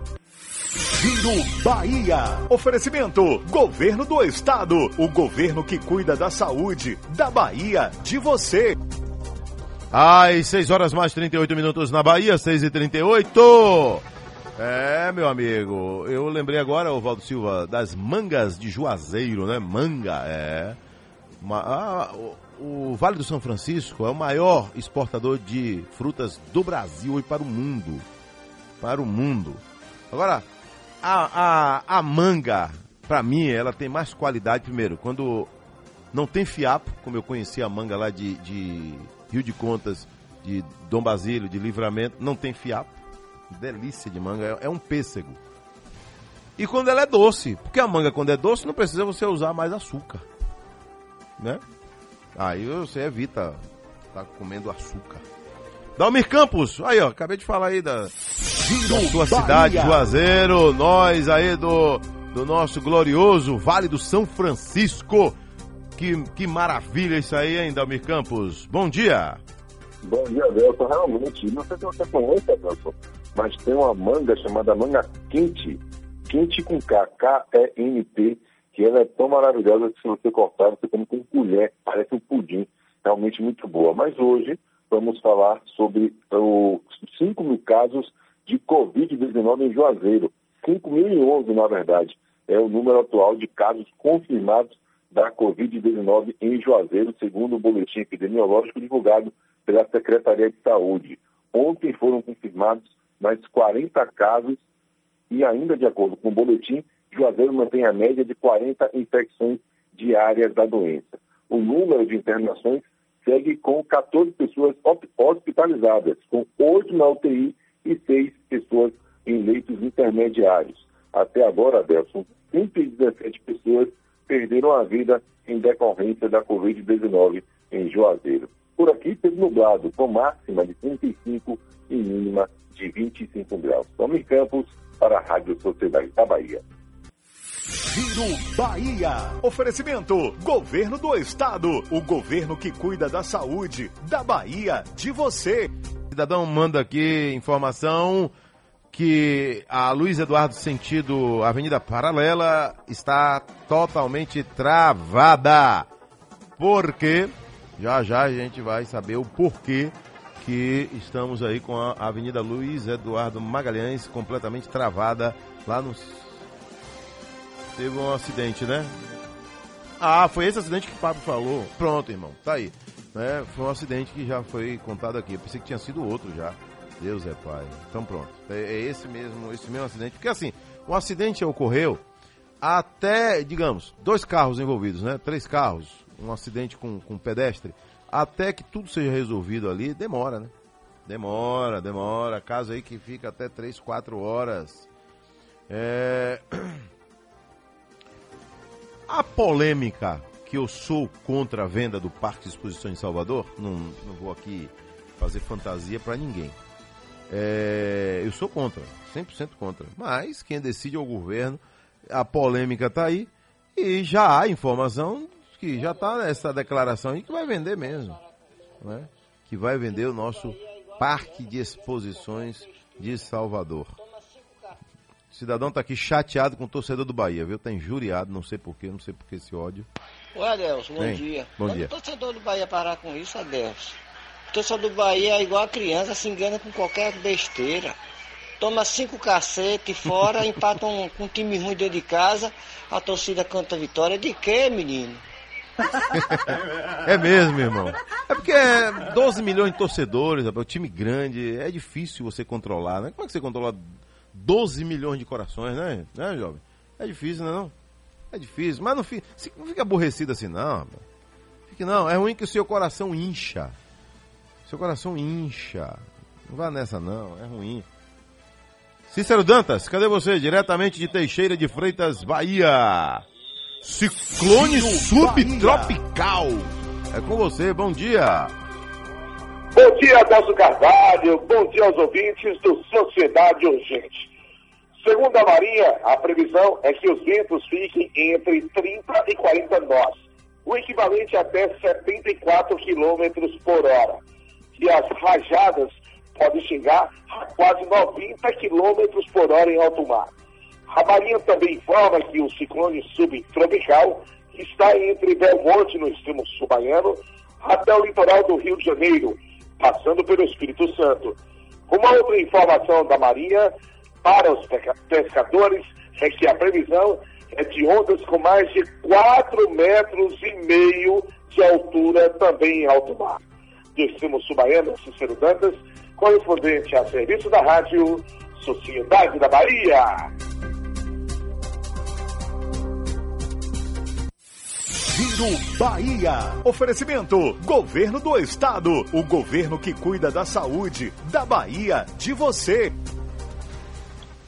Giro Bahia. Oferecimento: Governo do Estado. O governo que cuida da saúde da Bahia, de você. Às 6 horas mais 38 minutos na Bahia, 6 e 38 É, meu amigo, eu lembrei agora, Valdo Silva, das mangas de Juazeiro, né? Manga, é. Uma, ah, o, o Vale do São Francisco é o maior exportador de frutas do Brasil e para o mundo. Para o mundo. Agora, a, a, a manga, para mim, ela tem mais qualidade, primeiro, quando não tem fiapo, como eu conheci a manga lá de, de Rio de Contas, de Dom Basílio, de Livramento, não tem fiapo. Delícia de manga, é, é um pêssego. E quando ela é doce, porque a manga quando é doce não precisa você usar mais açúcar, né? Aí você evita tá comendo açúcar. Dalmir Campos, aí ó, acabei de falar aí da, da sua cidade, Juazeiro, nós aí do, do nosso glorioso Vale do São Francisco. Que, que maravilha isso aí, hein, Dalmir Campos? Bom dia. Bom dia, Adelson. Realmente, não sei se você conhece, Adelson, mas tem uma manga chamada manga quente, quente com K, K-E-N-T, que ela é tão maravilhosa que se você cortar, você come com colher, parece um pudim, realmente muito boa. Mas hoje vamos falar sobre os 5 mil casos de Covid-19 em Juazeiro. 5.011, na verdade, é o número atual de casos confirmados da Covid-19 em Juazeiro, segundo o boletim epidemiológico divulgado pela Secretaria de Saúde. Ontem foram confirmados mais 40 casos e ainda de acordo com o boletim, Juazeiro mantém a média de 40 infecções diárias da doença. O número de internações segue com 14 pessoas hospitalizadas, com 8 na UTI e 6 pessoas em leitos intermediários. Até agora, Adelson, 117 pessoas perderam a vida em decorrência da Covid-19 em Juazeiro. Por aqui, teve nublado, com máxima de 35 e mínima de 25 graus. Tome Campos, para a Rádio Sociedade da Bahia. Giro Bahia. Oferecimento: Governo do Estado. O governo que cuida da saúde da Bahia, de você. Cidadão manda aqui informação que a Luiz Eduardo sentido Avenida Paralela está totalmente travada. Por quê? Já já a gente vai saber o porquê que estamos aí com a Avenida Luiz Eduardo Magalhães completamente travada lá no Teve um acidente, né? Ah, foi esse acidente que o Pablo falou. Pronto, irmão, tá aí. Né? Foi um acidente que já foi contado aqui. Eu pensei que tinha sido outro já. Deus é pai. Então pronto. É, é esse mesmo, esse mesmo acidente. Porque assim, o acidente ocorreu até, digamos, dois carros envolvidos, né? Três carros, um acidente com, com pedestre. Até que tudo seja resolvido ali, demora, né? Demora, demora. Caso aí que fica até três, quatro horas. É... A polêmica que eu sou contra a venda do Parque de Exposição em Salvador, não, não vou aqui fazer fantasia para ninguém. É, eu sou contra, 100% contra. Mas quem decide é o governo. A polêmica está aí e já há informação que já está nessa declaração aí que vai vender mesmo. Né? Que vai vender o nosso Parque de Exposições de Salvador. Cidadão está aqui chateado com o torcedor do Bahia, viu? Tá injuriado, não sei porquê, não sei porquê esse ódio. Ô Adelson, bom Bem, dia. bom Quando dia. o torcedor do Bahia parar com isso, Adelson. O torcedor do Bahia é igual a criança, se engana com qualquer besteira. Toma cinco cacete fora, empata um, com um time ruim dentro de casa, a torcida canta vitória. De quê, menino? É mesmo, irmão. É porque é 12 milhões de torcedores, rapaz, o time grande, é difícil você controlar, né? Como é que você controla 12 milhões de corações, né? Né, jovem? É difícil, não é não? É difícil, mas não fica, não fica aborrecido assim, não. Fique não, é ruim que o seu coração incha. Seu coração incha. Não vá nessa não, é ruim. Cícero Dantas, cadê você? Diretamente de Teixeira de Freitas, Bahia. Ciclone subtropical. É com você, bom dia. Bom dia, Adelso Carvalho. Bom dia aos ouvintes do Sociedade Urgente. Segundo a Marinha, a previsão é que os ventos fiquem entre 30 e 40 nós, o equivalente a até 74 quilômetros por hora. E as rajadas podem chegar a quase 90 quilômetros por hora em alto mar. A Marinha também informa que o ciclone subtropical está entre Belmonte, no extremo sul baiano, até o litoral do Rio de Janeiro, passando pelo Espírito Santo. Uma outra informação da Marinha para os pescadores é que a previsão é de ondas com mais de 4 metros e meio de altura também em alto mar. Do extremo sul baiano, Cícero Dantas, correspondente a serviço da rádio Sociedade da Bahia. Giro Bahia. Oferecimento: Governo do Estado. O governo que cuida da saúde, da Bahia, de você.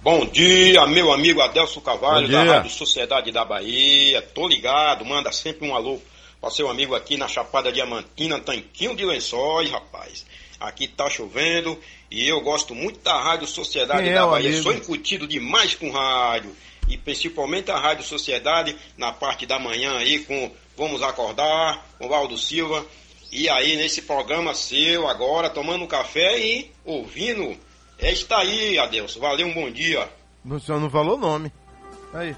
Bom dia, meu amigo Adelso Carvalho, Bom da. Rádio Sociedade da Bahia. Tô ligado, manda sempre um alô para seu amigo aqui na Chapada Diamantina, Tanquinho de Lençóis, rapaz. Aqui tá chovendo e eu gosto muito da Rádio Sociedade Quem é da o Bahia. amigo? Sou incutido demais com rádio. E principalmente a Rádio Sociedade na parte da manhã aí com Vamos Acordar, com Valdo Silva. E aí nesse programa seu agora, tomando um café e ouvindo. É está aí, Adelso. Valeu, um bom dia. O senhor não falou o nome. Aí.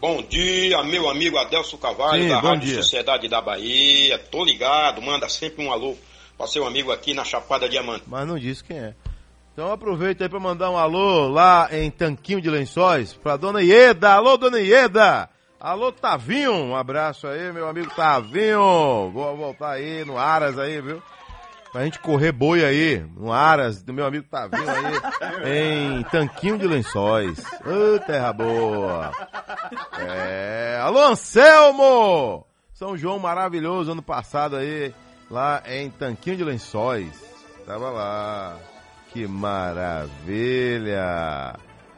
Bom dia, meu amigo Adelso Carvalho, Sim, da Rádio dia. Sociedade da Bahia. Tô ligado, manda sempre um alô para seu amigo aqui na Chapada Diamante. Mas não disse quem é. Então aproveita aí pra mandar um alô lá em Tanquinho de Lençóis pra dona Ieda. Alô, dona Ieda! Alô, Tavinho! Um abraço aí, meu amigo Tavinho! Vou voltar aí no Aras aí, viu? Pra gente correr boi aí, no Aras, do meu amigo Tavinho aí, em Tanquinho de Lençóis. Ô, terra boa! É, alô, Anselmo! São João maravilhoso ano passado aí, lá em Tanquinho de Lençóis. Tava lá. Que maravilha!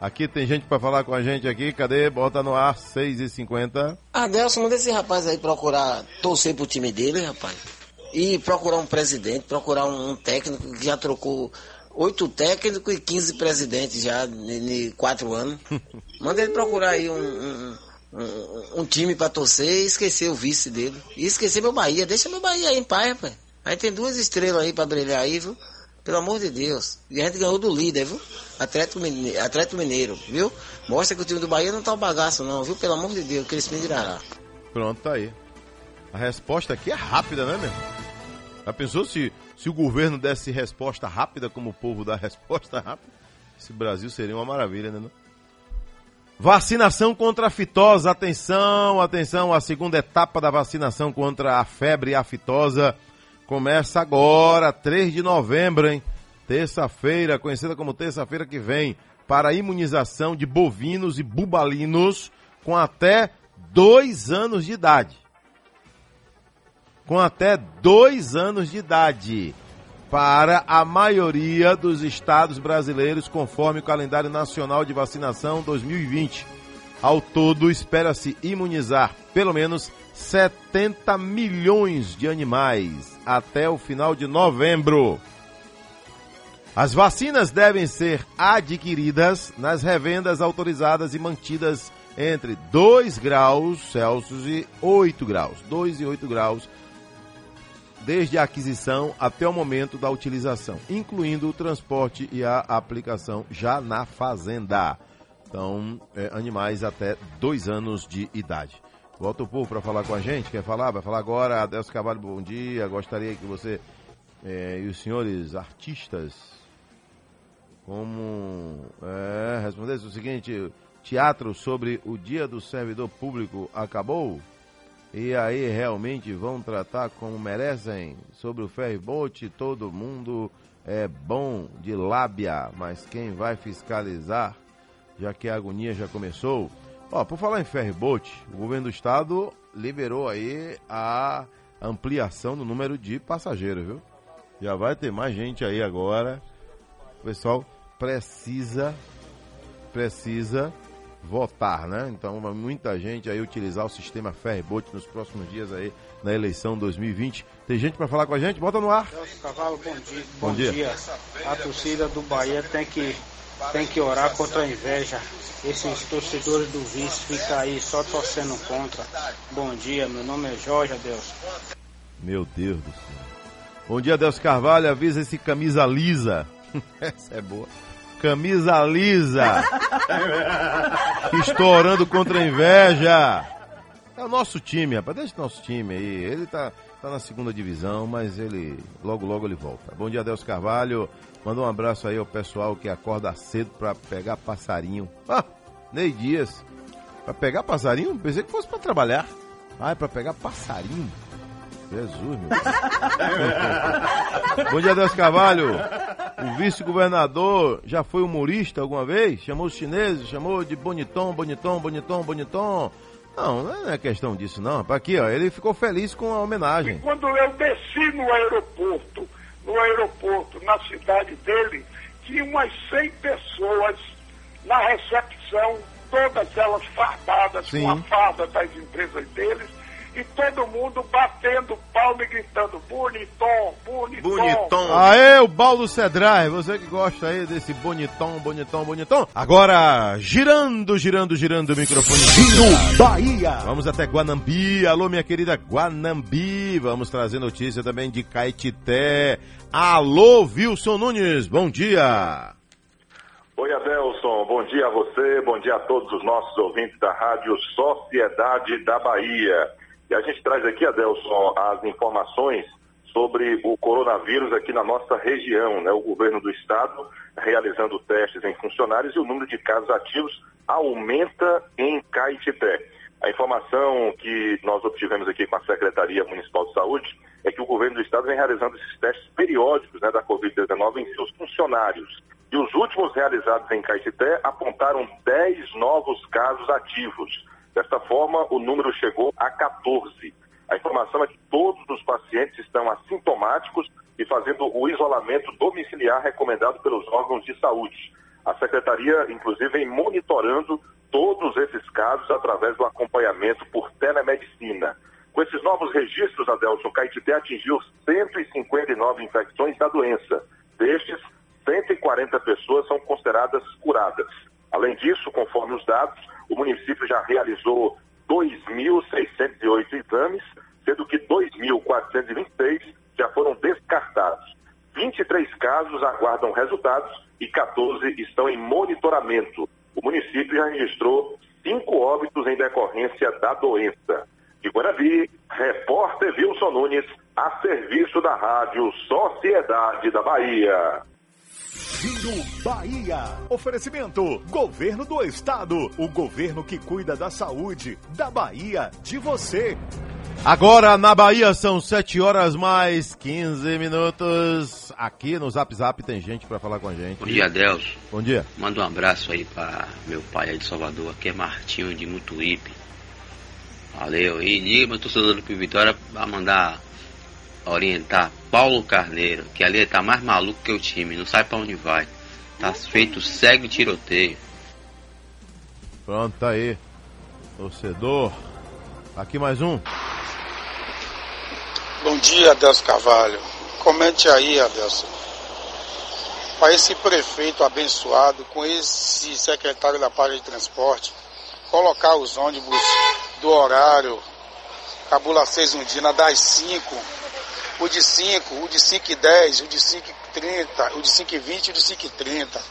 Aqui tem gente pra falar com a gente aqui, cadê? Bota no ar, 6h50. Adelson, manda esse rapaz aí procurar torcer pro time dele, rapaz. E procurar um presidente, procurar um, um técnico que já trocou oito técnicos e 15 presidentes já em quatro anos. Manda ele procurar aí um, um, um- time pra torcer e esquecer o vice dele. E esquecer meu Bahia. Deixa meu Bahia aí em paz, rapaz. Aí tem duas estrelas aí pra brilhar aí, viu? Pelo amor de Deus. E a gente ganhou do líder, viu? Atlético Mineiro, Atlético Mineiro viu? Mostra que o time do Bahia não tá um bagaço, não, viu? Pelo amor de Deus, que eles me dirará. Pronto, tá aí. A resposta aqui é rápida, né, meu? Já pensou se, se o governo desse resposta rápida como o povo dá resposta rápida? Esse Brasil seria uma maravilha, né? Não? Vacinação contra a fitose. Atenção, atenção. A segunda etapa da vacinação contra a febre aftosa começa agora, 3 de novembro, hein? Terça-feira, conhecida como terça-feira que vem, para a imunização de bovinos e bubalinos com até dois anos de idade. Com até dois anos de idade. Para a maioria dos estados brasileiros, conforme o calendário nacional de vacinação 2020. Ao todo, espera-se imunizar pelo menos 70 milhões de animais até o final de novembro. As vacinas devem ser adquiridas nas revendas autorizadas e mantidas entre 2 graus Celsius e 8 graus. 2 e 8 graus desde a aquisição até o momento da utilização, incluindo o transporte e a aplicação já na fazenda. Então, é, animais até dois anos de idade. Volta o povo para falar com a gente. Quer falar? Vai falar agora. Adelso Cavalho, bom dia. Gostaria que você é, e os senhores artistas, como é, o seguinte: teatro sobre o Dia do Servidor Público acabou? E aí realmente vão tratar como merecem sobre o ferryboat, todo mundo é bom de lábia, mas quem vai fiscalizar, já que a agonia já começou? Ó, por falar em ferryboat, o governo do estado liberou aí a ampliação do número de passageiros, viu? Já vai ter mais gente aí agora. O pessoal precisa precisa votar, né? Então vai muita gente aí utilizar o sistema Ferryboat nos próximos dias aí na eleição 2020. Tem gente para falar com a gente? Bota no ar. Cavalo, bom dia. Bom dia. A torcida do Bahia tem que tem que orar contra a inveja. Esses torcedores do vice ficam aí só torcendo contra. Bom dia, meu nome é Jorge Adeus. Meu Deus do céu. Bom dia, Deus Carvalho. Avisa esse camisa lisa. Essa é boa. Camisa lisa. Estourando contra a inveja. É o nosso time, rapaz. Deixa o nosso time aí. Ele tá, tá na segunda divisão, mas ele logo, logo ele volta. Bom dia, Deus Carvalho. Manda um abraço aí ao pessoal que acorda cedo pra pegar passarinho. Ah, Ney Dias. Pra pegar passarinho? Pensei que fosse pra trabalhar. Ah, é pra pegar passarinho. Jesus, meu Deus. Bom dia, Deus Carvalho. O vice-governador já foi humorista alguma vez? Chamou os chineses, chamou de bonitão, bonitão, bonitão, bonitão. Não, não é questão disso, não. Aqui, ó, ele ficou feliz com a homenagem. Quando eu desci no aeroporto, no aeroporto, na cidade dele, tinha umas 100 pessoas na recepção, todas elas fardadas Sim. com a farda das empresas deles, e todo mundo batendo palma e gritando, bonitão, bonitão. Aê, o Paulo Cedrai, você que gosta aí desse bonitão, bonitão, bonitão. Agora, girando, girando, girando o microfone. Giro Bahia. Vamos até Guanambi. Alô, minha querida Guanambi. Vamos trazer notícia também de Caetité. Alô, Wilson Nunes, bom dia. Oi, Adelson. Bom dia a você, bom dia a todos os nossos ouvintes da Rádio Sociedade da Bahia. E a gente traz aqui, Adelson, as informações sobre o coronavírus aqui na nossa região, né? O governo do estado realizando testes em funcionários e o número de casos ativos aumenta em Caetité. A informação que nós obtivemos aqui com a Secretaria Municipal de Saúde é que o governo do estado vem realizando esses testes periódicos né, da Covid-19 em seus funcionários. E os últimos realizados em Caetité apontaram 10 novos casos ativos. Desta forma, o número chegou a 14. A informação é que todos os pacientes estão assintomáticos e fazendo o isolamento domiciliar recomendado pelos órgãos de saúde. A secretaria, inclusive, vem monitorando todos esses casos através do acompanhamento por telemedicina. Com esses novos registros, Adelson, Caetité atingiu 159 infecções da doença. Destes, 140 pessoas são consideradas curadas. Além disso, conforme os dados, o município já realizou 2.608 exames, sendo que 2.426 já foram descartados. 23 casos aguardam resultados e 14 estão em monitoramento. O município já registrou cinco óbitos em decorrência da doença. De Guarabi, repórter Wilson Nunes, a serviço da Rádio Sociedade da Bahia. Giro Bahia. Oferecimento: Governo do Estado. O governo que cuida da saúde da Bahia, de você. Agora na Bahia são 7 horas mais 15 minutos. Aqui no Zap Zap tem gente para falar com a gente. Bom dia, Adelso. Bom dia. Manda um abraço aí para meu pai aí de Salvador, aqui é Martinho de Mutuípe. Valeu. E liga meu torcedor do Vitória pra mandar orientar Paulo Carneiro, que ali tá mais maluco que o time, não sabe para onde vai. Tá feito segue o tiroteio. Pronto, tá aí. Torcedor. Aqui mais um. Bom dia, Adelso Carvalho. Comente aí, Adelso. para esse prefeito abençoado, com esse secretário da parte de transporte, colocar os ônibus do horário Cabula fez um dia das 5, o de 5, o de 5 e 10, o de 5 e 30, o de 5 e 20 e o de 5 e 30.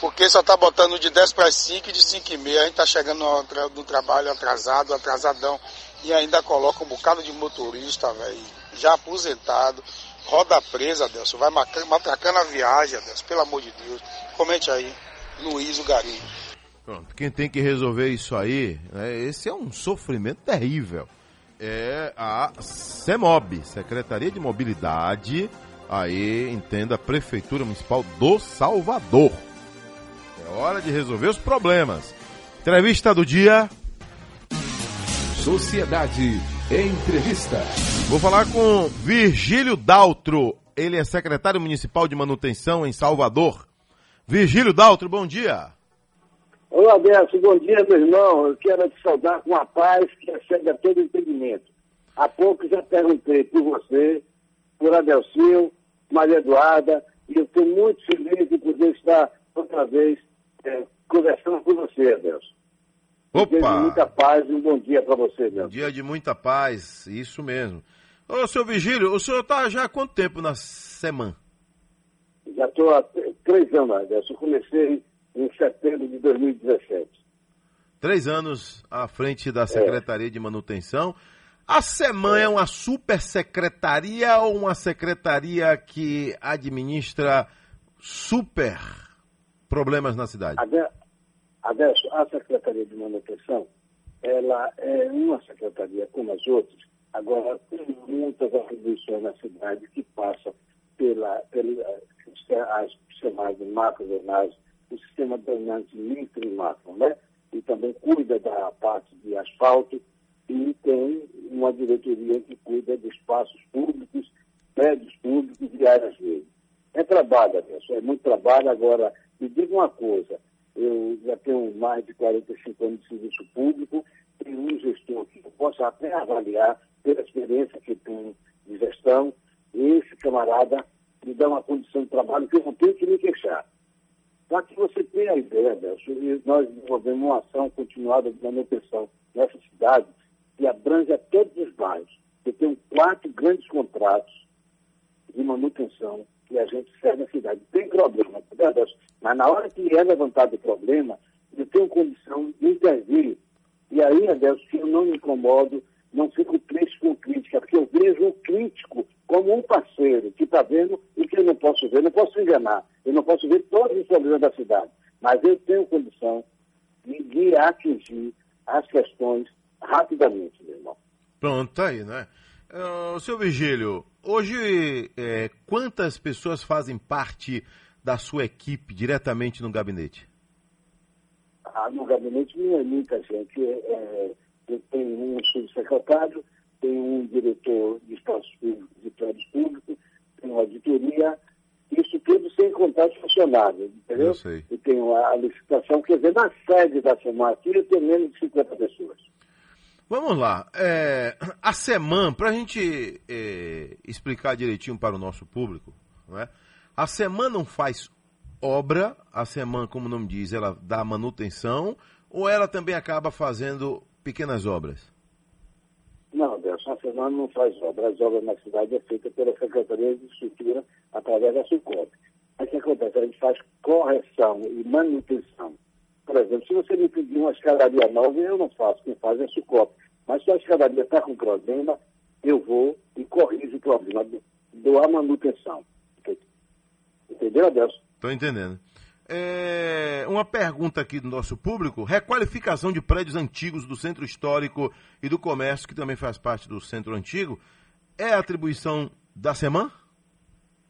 Porque só tá botando de 10 para 5 e de 5 e meia. A gente tá chegando no, no trabalho atrasado, atrasadão. E ainda coloca um bocado de motorista, velho, já aposentado, roda presa, Adelson. Vai matracando a viagem, Adelson, pelo amor de Deus. Comente aí, Luiz o Gari. Pronto, quem tem que resolver isso aí, né, esse é um sofrimento terrível. É a CEMOB, Secretaria de Mobilidade, aí entenda a Prefeitura Municipal do Salvador. É hora de resolver os problemas. Entrevista do dia. Sociedade Entrevista. Vou falar com Virgílio Daltro. Ele é secretário municipal de manutenção em Salvador. Virgílio Daltro, bom dia. Olá, Décio, bom dia, meu irmão. Eu quero te saudar com a paz que excede a todo entendimento. Há pouco já perguntei por você, por Adelcio, Maria Eduarda, e eu estou muito feliz de poder estar outra vez eh, conversando com você, Adelcio. Opa! Muita paz e um bom dia para você, meu. Dia de muita paz, isso mesmo. Ô, seu Vigílio, o senhor tá já há quanto tempo na semana? Já estou há três anos, Adelcio. Eu comecei em setembro de 2017. Três anos à frente da Secretaria de Manutenção. A SEMAN é uma super secretaria ou uma secretaria que administra super problemas na cidade? Ade- Adelso, a Secretaria de Manutenção, ela é uma secretaria como as outras, agora tem muitas atribuições na cidade que passam pela, pela as chamadas macrodrenagem, o sistema drenante micro e macro, né? E também cuida da parte de asfalto e tem uma diretoria que cuida de espaços públicos, prédios públicos e áreas verdes. É trabalho, Adelso, é muito trabalho. Agora, me diga uma coisa, eu já tenho mais de 45 anos de serviço público, tenho um gestor que eu posso até avaliar pela experiência que tenho de gestão, esse camarada me dá uma condição de trabalho que eu não tenho que me queixar. Para que você tenha a ideia, e nós desenvolvemos uma ação continuada de manutenção nessa cidade que abrange a todos os bairros. Eu tenho quatro grandes contratos de manutenção que a gente segue na cidade. Tem problema, tá, Delcio? mas na hora que é levantado o problema, eu tenho condição de intervir. E aí, Adelso, eu não me incomodo, não fico triste com crítica, porque eu vejo o crítico como um parceiro que está vendo e que eu não posso ver, eu não posso enganar, eu não posso ver todos os problemas da cidade, mas eu tenho condição de, de atingir as questões rapidamente, meu irmão. Pronto, tá aí, né? Uh, seu Vigílio, hoje é, quantas pessoas fazem parte da sua equipe diretamente no gabinete? Ah, no gabinete não é muita gente. É, é, tenho um subsecretário, tenho um diretor de espaços públicos e prédios públicos, tenho uma auditoria, isso tudo sem contar os funcionários, entendeu? E tenho a, a licitação, quer dizer, na sede da SEMAR aqui eu tenho menos de 50 pessoas. Vamos lá. É, a SEMAN, para a gente é, explicar direitinho para o nosso público, não é? a SEMAN não faz obra, a SEMAN, como o nome diz, ela dá manutenção, ou ela também acaba fazendo pequenas obras? Não, Delson, a SEMAR não faz obra. As obras na cidade é feita pela Secretaria de Estrutura através da SUCOP. Mas o que acontece? A gente faz correção e manutenção. Por exemplo, se você me pedir uma escadaria nova, eu não faço, quem faz é a SUCOP. Mas se a escadaria está com problema, eu vou e corrijo o problema, dou a manutenção. Entendeu, Adelson? Estou entendendo. É, uma pergunta aqui do nosso público: requalificação de prédios antigos do Centro Histórico e do Comércio, que também faz parte do Centro Antigo, é atribuição da SEMAN?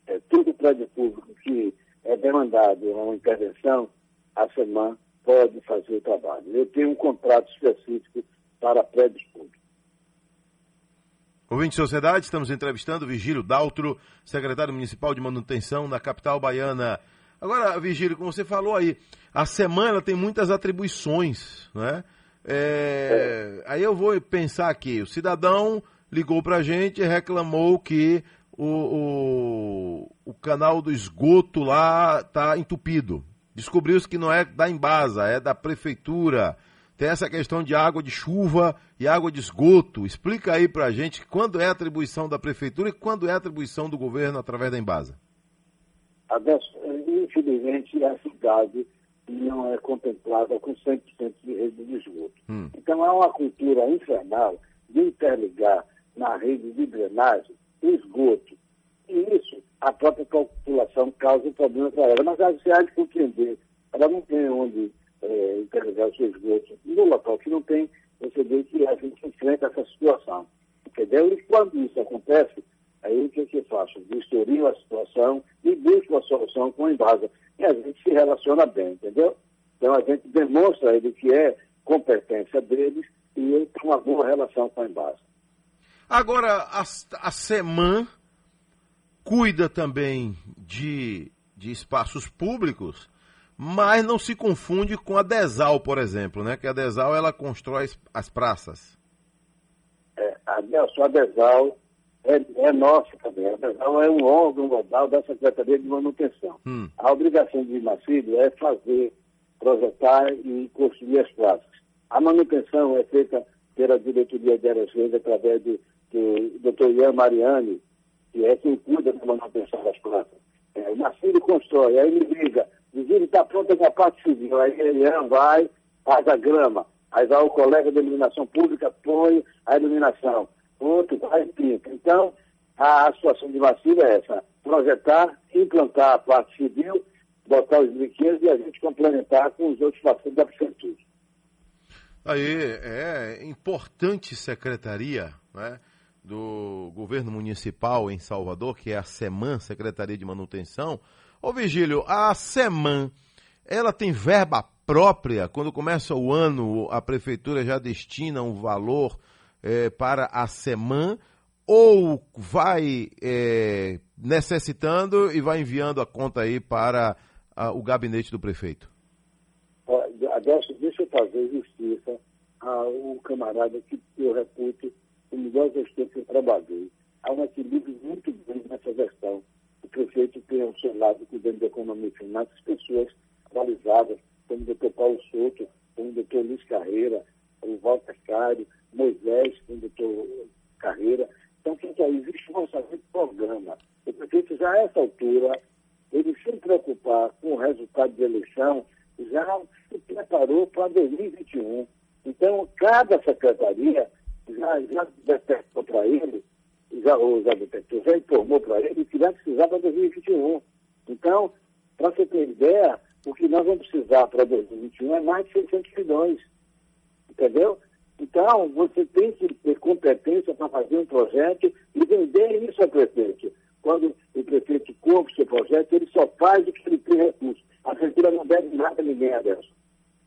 É, todo prédio público que é demandado uma intervenção, a SEMAN pode fazer o trabalho. Eu tenho um contrato específico para prédios públicos. Ouvinte de Sociedade, estamos entrevistando Vigílio Daltro, secretário municipal de manutenção da capital baiana. Agora, Vigílio, como você falou aí, a semana tem muitas atribuições, né? É, Aí eu vou pensar aqui, o cidadão ligou para a gente e reclamou que o, o, o canal do esgoto lá está entupido. Descobriu-se que não é da Embasa, é da prefeitura. Tem essa questão de água de chuva e água de esgoto. Explica aí pra gente quando é a atribuição da prefeitura e quando é a atribuição do governo através da Embasa. Infelizmente, a cidade não é contemplada com 100% de rede de esgoto. Hum. Então, há uma cultura infernal de interligar na rede de drenagem esgoto. E isso, a própria população causa um problema para ela. Mas você há de compreender, ela não tem onde é, interligar o seu esgoto. No local que não tem, você vê que a gente enfrenta essa situação. Entendeu? E quando isso acontece, aí o que, que eu faço? Vistorio a situação e busco a solução com a Embasa. E a gente se relaciona bem, entendeu? Então a gente demonstra a ele que é competência deles e ele tem uma boa relação com a Embasa. Agora, a, a SEMAN cuida também de, de espaços públicos, mas não se confunde com a DESAL, por exemplo, né? Que a DESAL ela constrói as praças. É, a a DESAL é, é nossa também. A DESAL é um órgão global da Secretaria de Manutenção. Hum. A obrigação de Macílio é fazer, projetar e construir as praças. A manutenção é feita pela diretoria de verdes através de, do Dr. Ian Mariani, que é quem cuida da manutenção das plantas. É, o Marcílio constrói, aí ele liga, ele está pronto com a parte civil, aí ele vai, faz a grama, aí vai o colega da iluminação pública, põe a iluminação, outro vai e pinta. Então, a, situação de Marcílio é essa, projetar, implantar a parte civil, botar os brinquedos e a gente complementar com os outros parceiros da prefeitura. Aí é importante secretaria né, do governo municipal em Salvador, que é a SEMAN, Secretaria de Manutenção. Ô Vigílio, a SEMAN, ela tem verba própria? Quando começa o ano, a prefeitura já destina um valor é, para a SEMAN ou vai é, necessitando e vai enviando a conta aí para o gabinete do prefeito? Deixa eu fazer justiça ao camarada que eu reputo o melhor gestor que eu trabalhei. Há um equilíbrio muito grande nessa versão. O prefeito tem ao seu lado, cuidando da economia e finanças, pessoas qualificadas, como o doutor Paulo Souto, como o doutor Luiz Carreira, o Walter Cário, Moisés, como o doutor Carreira. Então, que aí existe um orçamento programa. O prefeito, já a essa altura, ele sem preocupar com o resultado da eleição, já se preparou para 2021. Então, cada secretaria já, já detectou para ele, já, ou já detectou, já informou para ele que vai precisar para 2021. Então, para você ter ideia, o que nós vamos precisar para 2021 é mais de 600 milhões. Entendeu? Então, você tem que ter competência para fazer um projeto e vender isso ao prefeito. Quando o prefeito compra o seu projeto, ele só faz o que ele tem recurso. A prefeitura não deve nada a ninguém, Adelson.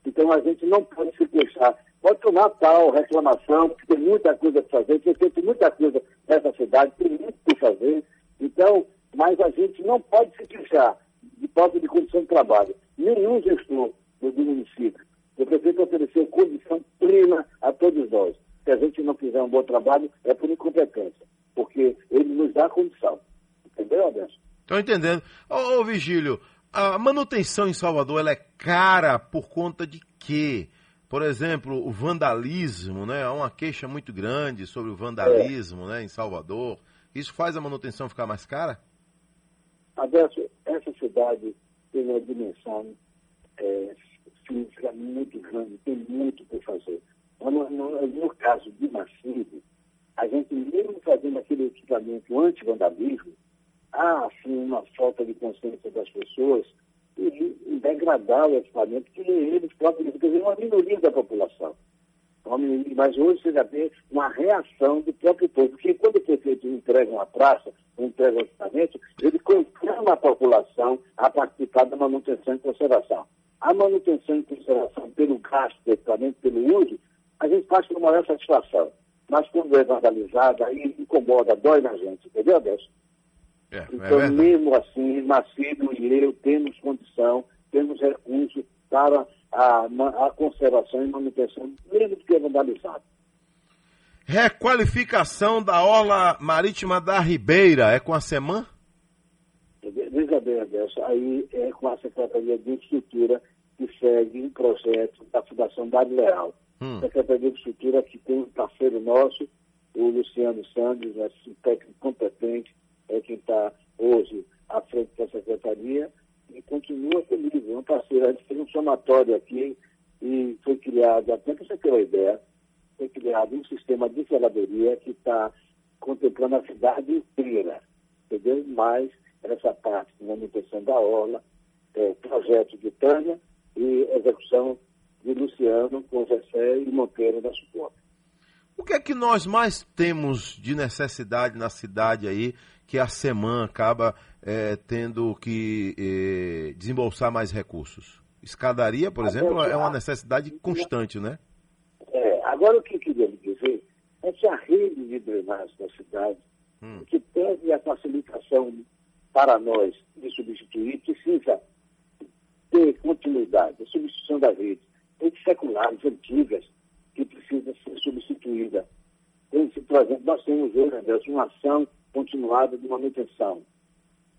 Então, a gente não pode se queixar. Pode tomar tal reclamação, porque tem muita coisa para fazer, tem feito muita coisa nessa cidade, tem muito para fazer. Então, mas a gente não pode se queixar de falta de condição de trabalho. Nenhum gestor do, município. O prefeito ofereceu condição plena a todos nós. Se a gente não fizer um bom trabalho, é por incompetência, porque ele nos dá condição. Entendeu, Adelson? Estou entendendo. Ô, ô, Vigílio, a manutenção em Salvador ela é cara por conta de quê? Por exemplo, o vandalismo, né? Há uma queixa muito grande sobre o vandalismo né, em Salvador. Isso faz a manutenção ficar mais cara? Adesso, essa cidade tem uma dimensão é, física muito grande, tem muito por fazer. No, no, no caso de Massive, a gente mesmo fazendo aquele equipamento anti-vandalismo, há assim uma falta de consciência das pessoas e, e degradar o equipamento que eles próprios, quer dizer, uma minoria da população. Mas hoje você já vê uma reação do próprio povo, porque quando o prefeito entrega uma praça, entrega um equipamento, ele conclama a população a participar da manutenção e conservação. A manutenção e conservação pelo gasto do equipamento, pelo uso, a gente faz com maior satisfação. Mas quando é vandalizada, aí incomoda, dói na gente, entendeu, Adelson? É, então, é mesmo assim, Macedo e eu temos condição, temos recursos para a, a conservação e manutenção, mesmo que é vandalizado. Requalificação da Orla Marítima da Ribeira, é com a SEMAN? Veja bem, Adelson, aí é com a Secretaria de Infraestrutura que segue um projeto da Fundação Dado Leal. Hum. Secretaria de Infraestrutura que tem um parceiro nosso, o Luciano Santos, é um técnico competente, é quem está hoje à frente da Secretaria e continua comigo, é um parceiro. A gente fez um somatório aqui e foi criado, até para você ter uma ideia, foi criado um sistema de zeladoria que está contemplando a cidade inteira, entendeu? Mais essa parte de manutenção da orla, é, projeto de Tânia e execução de Luciano com Jessé e Monteiro da suporte. O que é que nós mais temos de necessidade na cidade aí que a SEMAN acaba é, tendo que é, desembolsar mais recursos? Escadaria, por exemplo, é uma necessidade constante, né? É, agora o que eu queria lhe dizer é que a rede de drenagem da cidade, Hum. que teve a facilitação para nós de substituir, precisa ter continuidade, a substituição da rede. Tem seculares antigas que precisam ser substituídas. Tem, por exemplo, nós temos hoje, Anderson, uma ação continuada de manutenção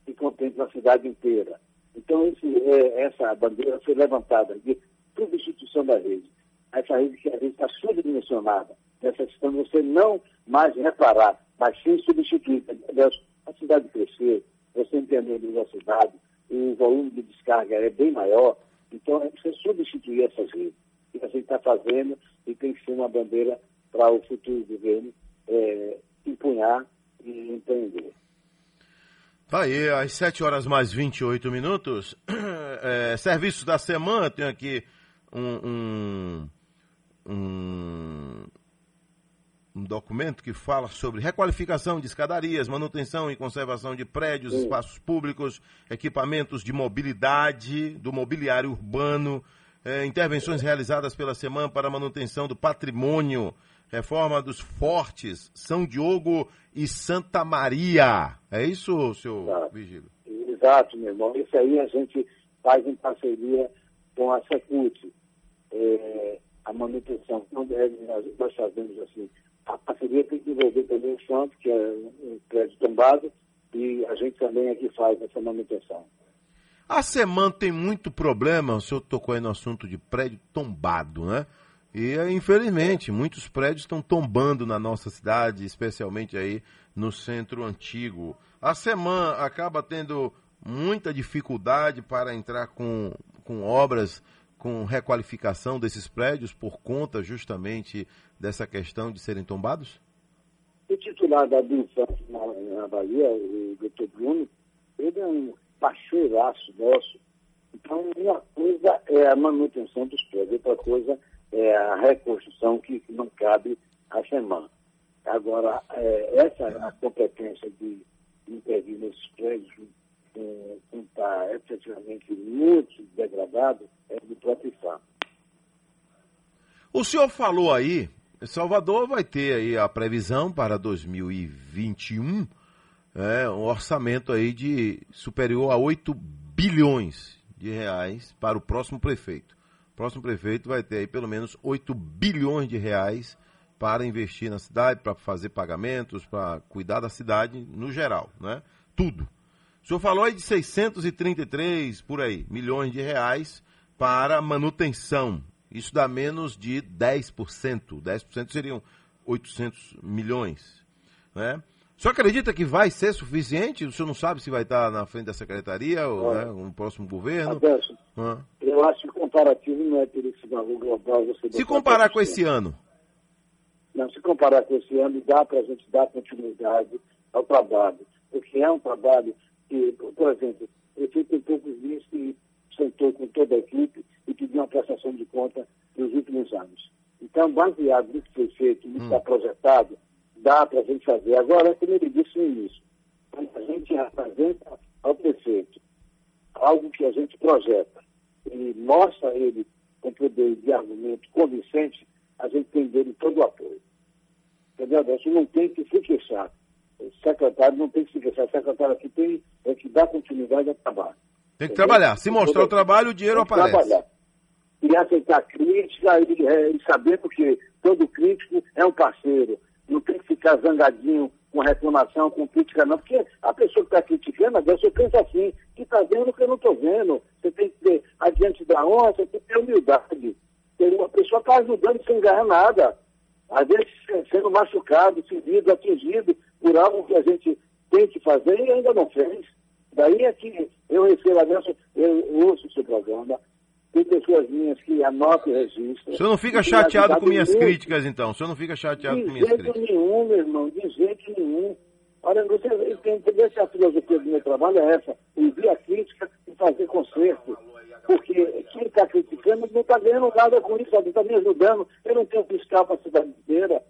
que contempla a cidade inteira. Então, esse, é, essa bandeira foi levantada de substituição da rede. Essa rede que a rede está subdimensionada, necessitando você não mais reparar, mas sim substituir. Deus, a cidade crescer, você entendendo da cidade, o volume de descarga é bem maior, então é preciso substituir essas redes. E a gente está fazendo e tem que ser uma bandeira para o futuro governo é, empunhar e empreender. Tá aí, às 7 horas mais 28 minutos. É, serviços da semana, tem aqui um, um, um, um documento que fala sobre requalificação de escadarias, manutenção e conservação de prédios, Sim. espaços públicos, equipamentos de mobilidade, do mobiliário urbano, é, intervenções realizadas pela semana para manutenção do patrimônio, reforma dos fortes, São Diogo e Santa Maria. É isso, seu Vigílio? Exato, meu irmão. Isso aí a gente faz em parceria com a Secult. É, a manutenção, não deve, nós, fazemos assim. A parceria tem que envolver também o Santo, que é um prédio tombado, e a gente também é que faz essa manutenção. A Seman tem muito problema, o senhor tocou aí no assunto de prédio tombado, né? E, infelizmente, muitos prédios estão tombando na nossa cidade, especialmente aí no centro antigo. A Seman acaba tendo muita dificuldade para entrar com, com obras com requalificação desses prédios por conta justamente dessa questão de serem tombados? O titular da Binfante na, na Bahia, o doutor Bruno, ele é um parceiraço nosso. Então, uma coisa é a manutenção dos prédios, outra coisa é a reconstrução que, não cabe à semana. Agora, é, essa a competência de intervir nesses prédios com está efetivamente muito degradado é do próprio IFAM. O senhor falou aí, Salvador vai ter aí a previsão para 2021, é, um orçamento aí de superior a 8 bilhões de reais para o próximo prefeito. O próximo prefeito vai ter aí pelo menos 8 bilhões de reais para investir na cidade, para fazer pagamentos, para cuidar da cidade no geral, né? Tudo. O senhor falou aí de 633 por aí, milhões de reais para manutenção. Isso dá menos de 10%. 10% seriam 800 milhões. Né? O senhor acredita que vai ser suficiente? O senhor não sabe se vai estar na frente da secretaria ou né, no próximo governo? Adelson, Ah. eu acho que o comparativo não é por esse valor global. Você Se comparar com 10%. esse ano, Não, se comparar com esse ano, dá para a gente dar continuidade ao trabalho. Porque é um trabalho que, por exemplo, o prefeito tem poucos dias que sentou com toda a equipe e pediu uma prestação de conta nos últimos anos. Então, baseado no que foi feito, no que está projetado, dá para a gente fazer. Agora, como ele disse no início, a gente apresenta ao prefeito algo que a gente projeta e mostra a ele com poder de argumento convincente, a gente tem dele todo o apoio. Entendeu, Adelson? Não tem que se queixar. O secretário não tem que se queixar. O secretário aqui tem é que dar continuidade ao trabalho. tem que trabalhar. Se mostrar o trabalho, o dinheiro Tem que aparece. trabalhar. E aceitar crítica e, é, e saber porque todo crítico é um parceiro. Ficar zangadinho com reclamação, com crítica, não, porque a pessoa que está criticando, Deus, você pensa assim, que está vendo o que eu não estou vendo. Você tem que ter, adiante da honra, você tem que ter humildade. A pessoa está ajudando sem ganhar nada. Às vezes sendo machucado, ferido, atingido por algo que a gente tem que fazer e ainda não fez. Daí é que eu recebo a Deus, eu ouço o seu programa, tem pessoas minhas que anotam e registram. O senhor não fica chateado com minhas muito. críticas, então? O senhor não fica chateado de com minhas críticas? De jeito nenhum, meu irmão, de jeito nenhum. Olha, você tem que entender se a filosofia do meu trabalho é essa, ouvir a crítica e fazer conserto. Porque quem está criticando não está ganhando nada com isso, não está me ajudando. Eu não tenho fiscal para a cidade inteira.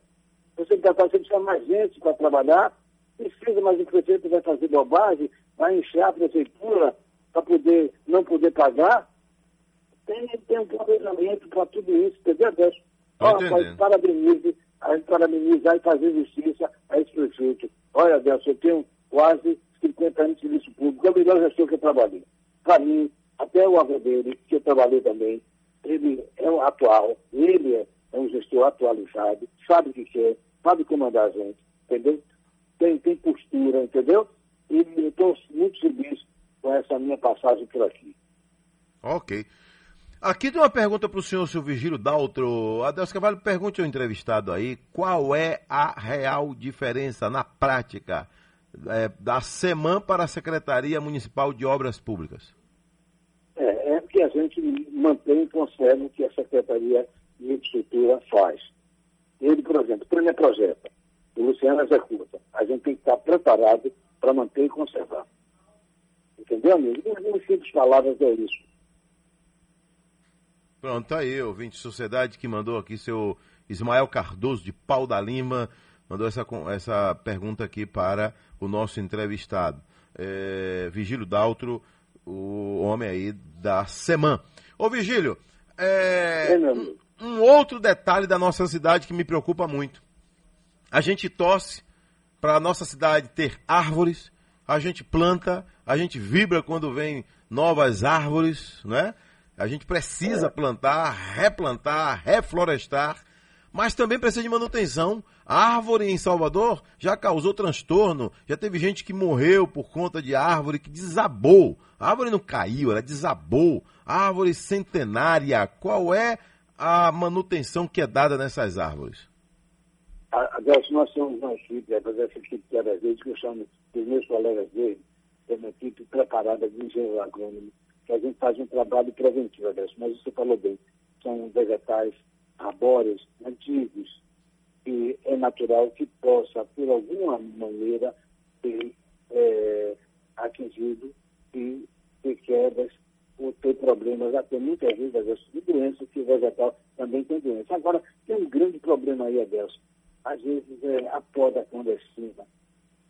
Você está precisa mais gente para trabalhar. Precisa, mas o prefeito vai fazer bobagem, vai encher a prefeitura para poder não poder pagar tem, tem um planejamento para tudo isso, entendeu, Deus? Ó, rapaz, parabenize, a gente parabenizar e fazer justiça a esse prefeito. Olha, Deus, eu tenho quase 50 anos de serviço público, é o melhor gestor que eu trabalhei. Para mim, até o avô dele, que eu trabalhei também, ele é um atual, ele é, é um gestor atualizado, sabe o que quer, sabe comandar a gente, entendeu? Tem, tem postura, entendeu? E eu estou muito feliz com essa minha passagem por aqui. Ok. Aqui tem uma pergunta para o senhor, seu Vigílio Daltro. Adeus Cavalho, pergunte ao entrevistado aí qual é a real diferença na prática é, da SEMAN para a Secretaria Municipal de Obras Públicas. É, é que a gente mantém e conserva o que a Secretaria de Infraestrutura faz. Ele, por exemplo, o projeto, o Luciano executa. A gente tem que estar preparado para manter e conservar. Entendeu, amigo? Em simples palavras é isso. Pronto, tá aí, ouvinte de sociedade que mandou aqui seu Ismael Cardoso de Pau da Lima, mandou essa, essa pergunta aqui para o nosso entrevistado. É, Vigílio Daltro, o homem aí da semana. Ô Vigílio, é, um, um outro detalhe da nossa cidade que me preocupa muito. A gente torce para a nossa cidade ter árvores, a gente planta, a gente vibra quando vem novas árvores, né? A gente precisa plantar, replantar, reflorestar, mas também precisa de manutenção. A árvore em Salvador já causou transtorno, já teve gente que morreu por conta de árvore que desabou. A árvore não caiu, ela desabou. A árvore centenária, qual é a manutenção que é dada nessas árvores? Adelson, nós somos uma equipe, é essa equipe que era que eu chamo os meus colegas dele, é uma equipe preparada de engenheiro agrônomo que a gente faz um trabalho preventivo, Adelson, mas você falou bem, são vegetais arbóreos antigos, e é natural que possa, por alguma maneira, ter é, atingido e ter quedas ou ter problemas, até muitas vezes, Adelson, de doenças, que o vegetal também tem doença. Agora, tem um grande problema aí, Adelson. Às vezes é a poda clandestina.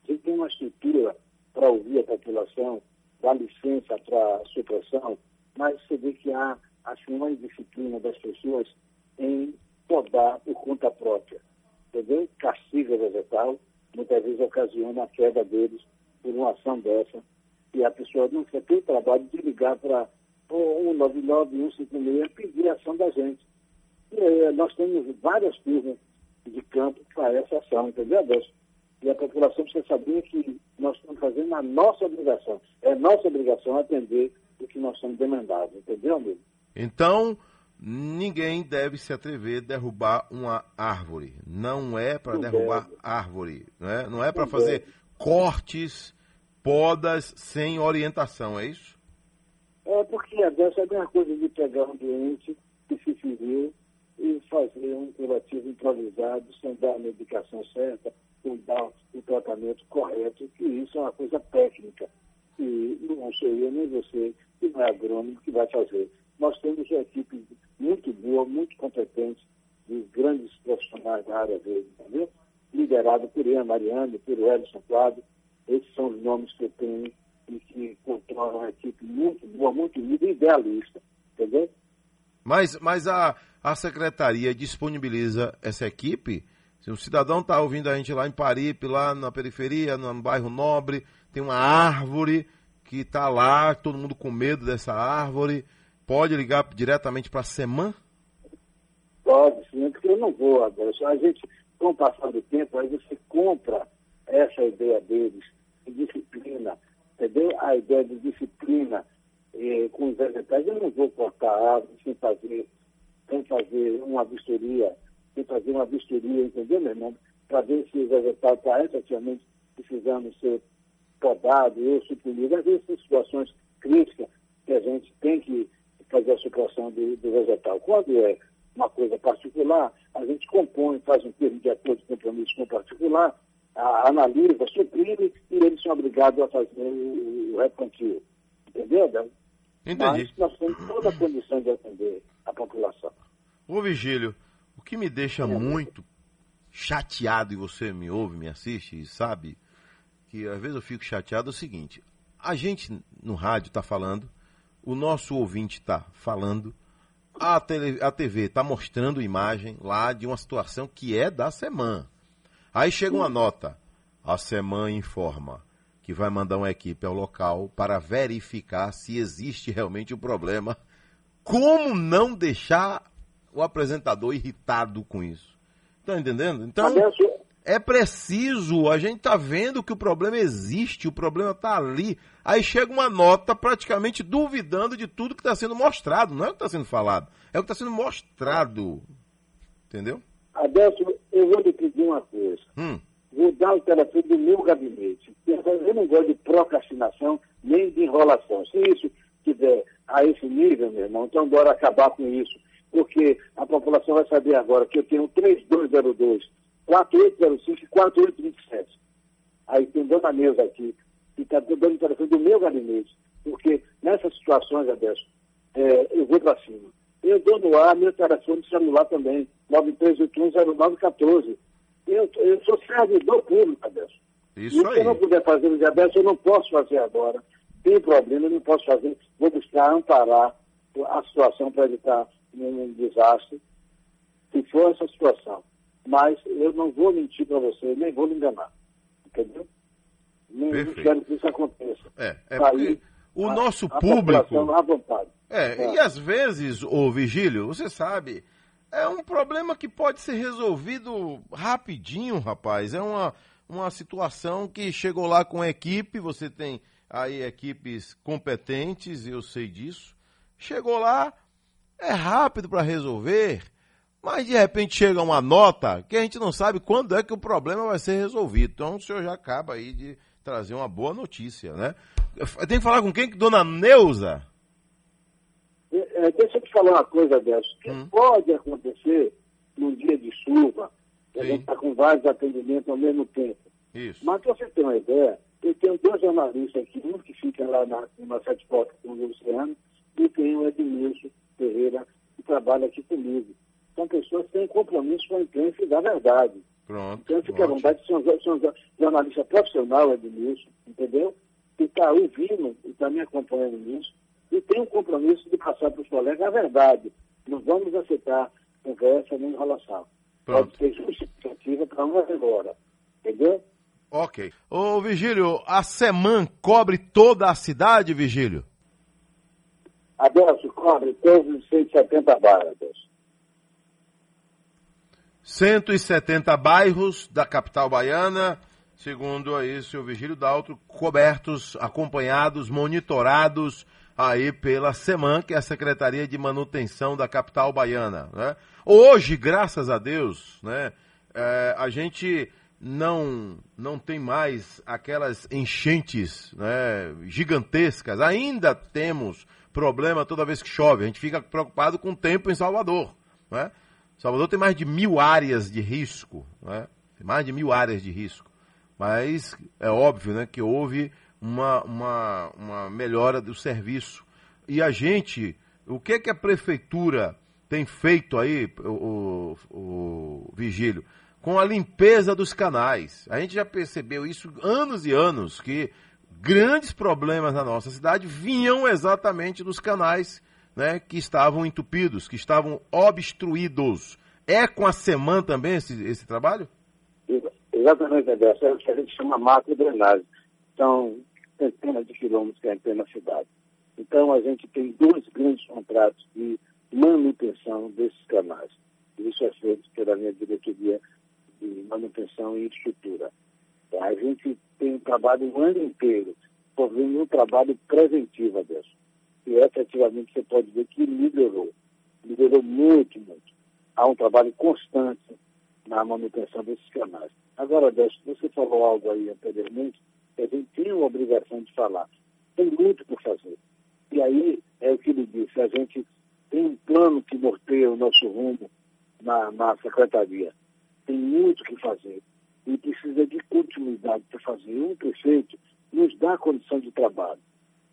A gente tem uma estrutura para ouvir a população, dá licença para supressão, mas você vê que há assim, uma indisciplina das pessoas em podar por conta própria. Entendeu? Castiga vegetal, muitas vezes ocasiona a queda deles por uma ação dessa. E a pessoa não o trabalho de ligar para o 199, 156 pedir a ação da gente. E, eh, nós temos várias turmas de campo para essa ação, entendeu, Adelson? E a população precisa saber que nós estamos fazendo a nossa obrigação. É nossa obrigação atender o que nós somos demandados, entendeu, amigo? Então, ninguém deve se atrever a derrubar uma árvore. Não é para derrubar deve. árvore, não é, não é para fazer deve. cortes, podas sem orientação, é isso? É porque a dessa é a mesma coisa de pegar um doente que se feriu e fazer um curativo improvisado sem dar a medicação certa, sem dar o tratamento correto, que isso é uma coisa técnica. E não sou eu nem você, que não é agrônomo, que vai fazer. Nós temos uma equipe muito boa, muito competente, de grandes profissionais da área verde, entendeu? Liderado por Ian Mariano, por Edson Quadro. Esses são os nomes que eu tenho e que controlam uma equipe muito boa, muito unida e idealista, entendeu? Mas, mas a, a secretaria disponibiliza essa equipe se um cidadão está ouvindo a gente lá em Paripe, lá na periferia, no bairro Nobre, tem uma árvore que está lá, todo mundo com medo dessa árvore, pode ligar diretamente para a SEMAN? Pode, sim, porque eu não vou agora. A gente, com o passar do tempo, aí você compra essa ideia deles de disciplina, entendeu? A ideia de disciplina eh, com os vegetais. Eu não vou cortar árvores sem fazer, sem fazer uma vistoria, sem fazer uma vistoria, entendeu, meu irmão? Para ver se o vegetal está efetivamente precisando ser podado ou suprimido. Às vezes, são situações críticas que a gente tem que fazer a supressão do, do vegetal. Quando é uma coisa particular, a gente compõe, faz um termo de acordo de compromisso com o particular, a, analisa, suprime e eles são obrigados a fazer o, o replantio. Entendeu, Bel? Entendi. Mas nós temos toda a condição de atender a população. Ô Vigílio, que me deixa muito chateado, e você me ouve, me assiste e sabe, que às vezes eu fico chateado é o seguinte, a gente no rádio está falando, o nosso ouvinte está falando, a, tele, a TV está mostrando imagem lá de uma situação que é da semana. Aí chega uma nota, a semana informa que vai mandar uma equipe ao local para verificar se existe realmente o um problema. Como não deixar o apresentador irritado com isso? Está entendendo? Então, é preciso, a gente está vendo que o problema existe, o problema está ali. Aí chega uma nota praticamente duvidando de tudo que está sendo mostrado. Não é o que está sendo falado, é o que está sendo mostrado. Entendeu? Adelso, eu vou lhe pedir uma coisa. Hum. Vou dar o telefone do meu gabinete. Eu não gosto de procrastinação nem de enrolação. Se isso tiver a esse nível, meu irmão, então bora acabar com isso. Porque a população vai saber agora que eu tenho 3202 4805 e 4827. Aí tem Dona Neuza aqui, que está dando o telefone do meu gabinete, porque nessas situações, Adesso, é, eu vou para cima. Eu dou no ar meu telefone celular também, 93810914. Eu, eu sou servidor público, Adesso. Isso e aí. se eu não puder fazer no Adesso, eu não posso fazer agora. Tem problema, eu não posso fazer. Vou buscar amparar a situação para evitar um desastre, se for essa situação mas eu não vou mentir para você, nem vou lhe enganar. Entendeu? Nem Perfeito. quero que isso aconteça. É, é Tá porque aí o a- nosso a público. população à vontade. É, É. e às vezes, ô Vigílio, você sabe, é um problema que pode ser resolvido rapidinho, rapaz. É uma, uma situação que chegou lá com a equipe, você tem aí equipes competentes, eu sei disso. Chegou lá, é rápido para resolver, mas de repente chega uma nota que a gente não sabe quando é que o problema vai ser resolvido. Então o senhor já acaba aí de trazer uma boa notícia, né? Tem que falar com quem? Dona Neuza? É, é, deixa eu te falar uma coisa dessa. Que Hum. pode acontecer num dia de chuva, que a gente está com vários atendimentos ao mesmo tempo. Isso. Mas para você ter uma ideia, eu tenho dois jornalistas aqui, um que fica lá na, na Sete Portas com o Luciano, e tem o Edmilson Ferreira, que trabalha aqui comigo. São pessoas que têm compromisso com a imprensa e da verdade. Pronto. Então fique à vontade, são, são jornalista profissional, Edmilson, entendeu? Que está ouvindo e está me acompanhando nisso. E tem um compromisso de passar para os colegas a verdade. Não vamos aceitar conversa nem enrolação. Pronto. Pode ser justificativa para uma agora. Entendeu? Ok. Ô, Vigílio, a Seman cobre toda a cidade, Vigílio? Adelso, cobre todos os 170 bairros, Adelso. 170 bairros da capital baiana, segundo aí senhor Vigílio Daltro, cobertos, acompanhados, monitorados aí pela SEMAN, que é a Secretaria de Manutenção da capital baiana. Né? Hoje, graças a Deus, né, é, a gente não, não tem mais aquelas enchentes né, gigantescas. Ainda temos problema toda vez que chove. A gente fica preocupado com o tempo em Salvador. Né? Salvador tem mais de mil áreas de risco. Né? Tem mais de mil áreas de risco. Mas é óbvio né, que houve uma, uma, uma melhora do serviço. E a gente, o que, que a prefeitura tem feito aí, o, o, o Vigílio? com a limpeza dos canais. A gente já percebeu isso anos e anos, que grandes problemas na nossa cidade vinham exatamente dos canais né, que estavam entupidos, que estavam obstruídos. É com a SEMAN também esse, esse trabalho? Exatamente, Adelso. É o que a gente chama macro drenagem. São centenas de quilômetros que tem na cidade. Então, a gente tem dois grandes contratos de manutenção desses canais. Isso é feito pela minha diretoria de manutenção e estrutura. A gente tem um trabalho o ano inteiro, fazendo um trabalho preventivo, Adeus. E efetivamente você pode ver que melhorou. Melhorou muito, muito. Há um trabalho constante na manutenção desses canais. Agora, Adeus, você falou algo aí anteriormente, que a gente tem uma obrigação de falar. Tem muito por fazer. E aí é o que ele disse, a gente tem um plano que norteia o nosso rumo na, na secretaria. Tem muito que fazer e precisa de continuidade para fazer. Um prefeito nos dá condição de trabalho,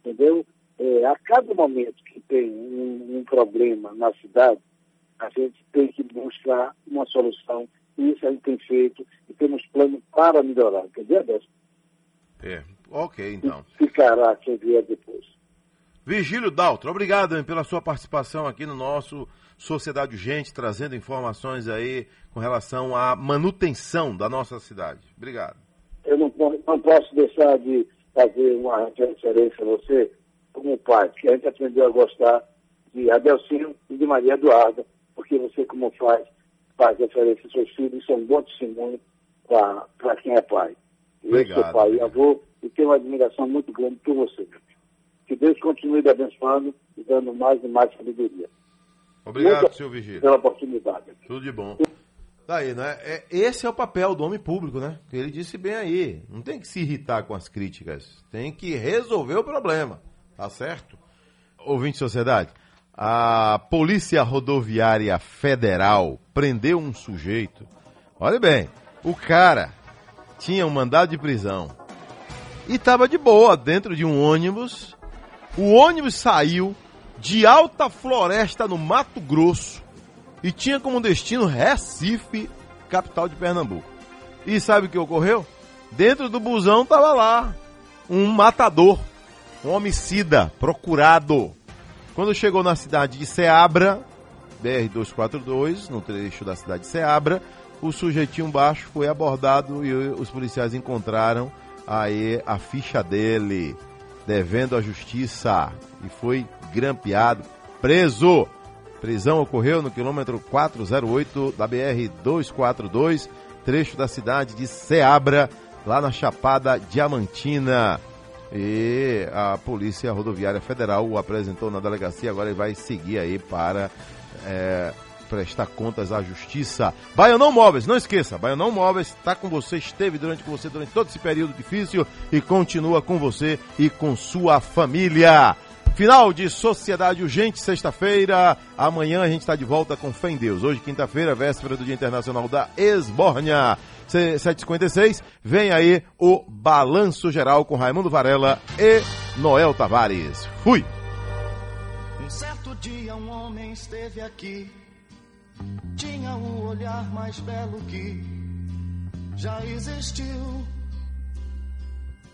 entendeu? É, a cada momento que tem um, um, problema na cidade, a gente tem que buscar uma solução. E isso a gente tem feito e temos plano para melhorar. Entendeu, É, ok, então. Ficará quem vier depois. Vigílio Daltro, obrigado pela sua participação aqui no nosso Sociedade Urgente, trazendo informações aí com relação à manutenção da nossa cidade. Obrigado. Eu não, não posso deixar de fazer uma referência a você como pai, que a gente aprendeu a gostar de Adelcinho e de Maria Eduarda, porque você, como pai, faz referência aos seus filhos, são um bom testemunho para quem é pai. Obrigado. Eu sou pai e avô e tenho uma admiração muito grande por você. Que Deus continue abençoando e dando mais e mais sabedoria. Obrigado, Muito senhor Vigílio. Pela oportunidade. Tudo de bom. Daí, né? É, esse é o papel do homem público, né? Ele disse bem aí. Não tem que se irritar com as críticas. Tem que resolver o problema. Tá certo? Ouvinte de sociedade, a Polícia Rodoviária Federal prendeu um sujeito. Olha bem, o cara tinha um mandado de prisão e estava de boa dentro de um ônibus. O ônibus saiu de Alta Floresta, no Mato Grosso, e tinha como destino Recife, capital de Pernambuco. E sabe o que ocorreu? Dentro do busão estava lá um matador, um homicida procurado. Quando chegou na cidade de Ceabra, BR-242, no trecho da cidade de Ceabra, o sujeitinho baixo foi abordado e os policiais encontraram aí a ficha dele, devendo à justiça, e foi grampeado, preso. Prisão ocorreu no quilômetro 408 da BR 242, trecho da cidade de Ceabra, lá na Chapada Diamantina. E a Polícia Rodoviária Federal o apresentou na delegacia, agora ele vai seguir aí para é, prestar contas à justiça. Baianão Móveis, não esqueça, Baianão Móveis está com você, esteve durante com você durante todo esse período difícil e continua com você e com sua família. Final de Sociedade Urgente, sexta-feira. Amanhã a gente está de volta com fé em Deus. Hoje, quinta-feira, véspera do Dia Internacional da Esbórnia. 7h56, vem aí o Balanço Geral com Raimundo Varela e Noel Tavares. Fui! Um certo dia um homem esteve aqui, tinha o olhar mais belo que já existiu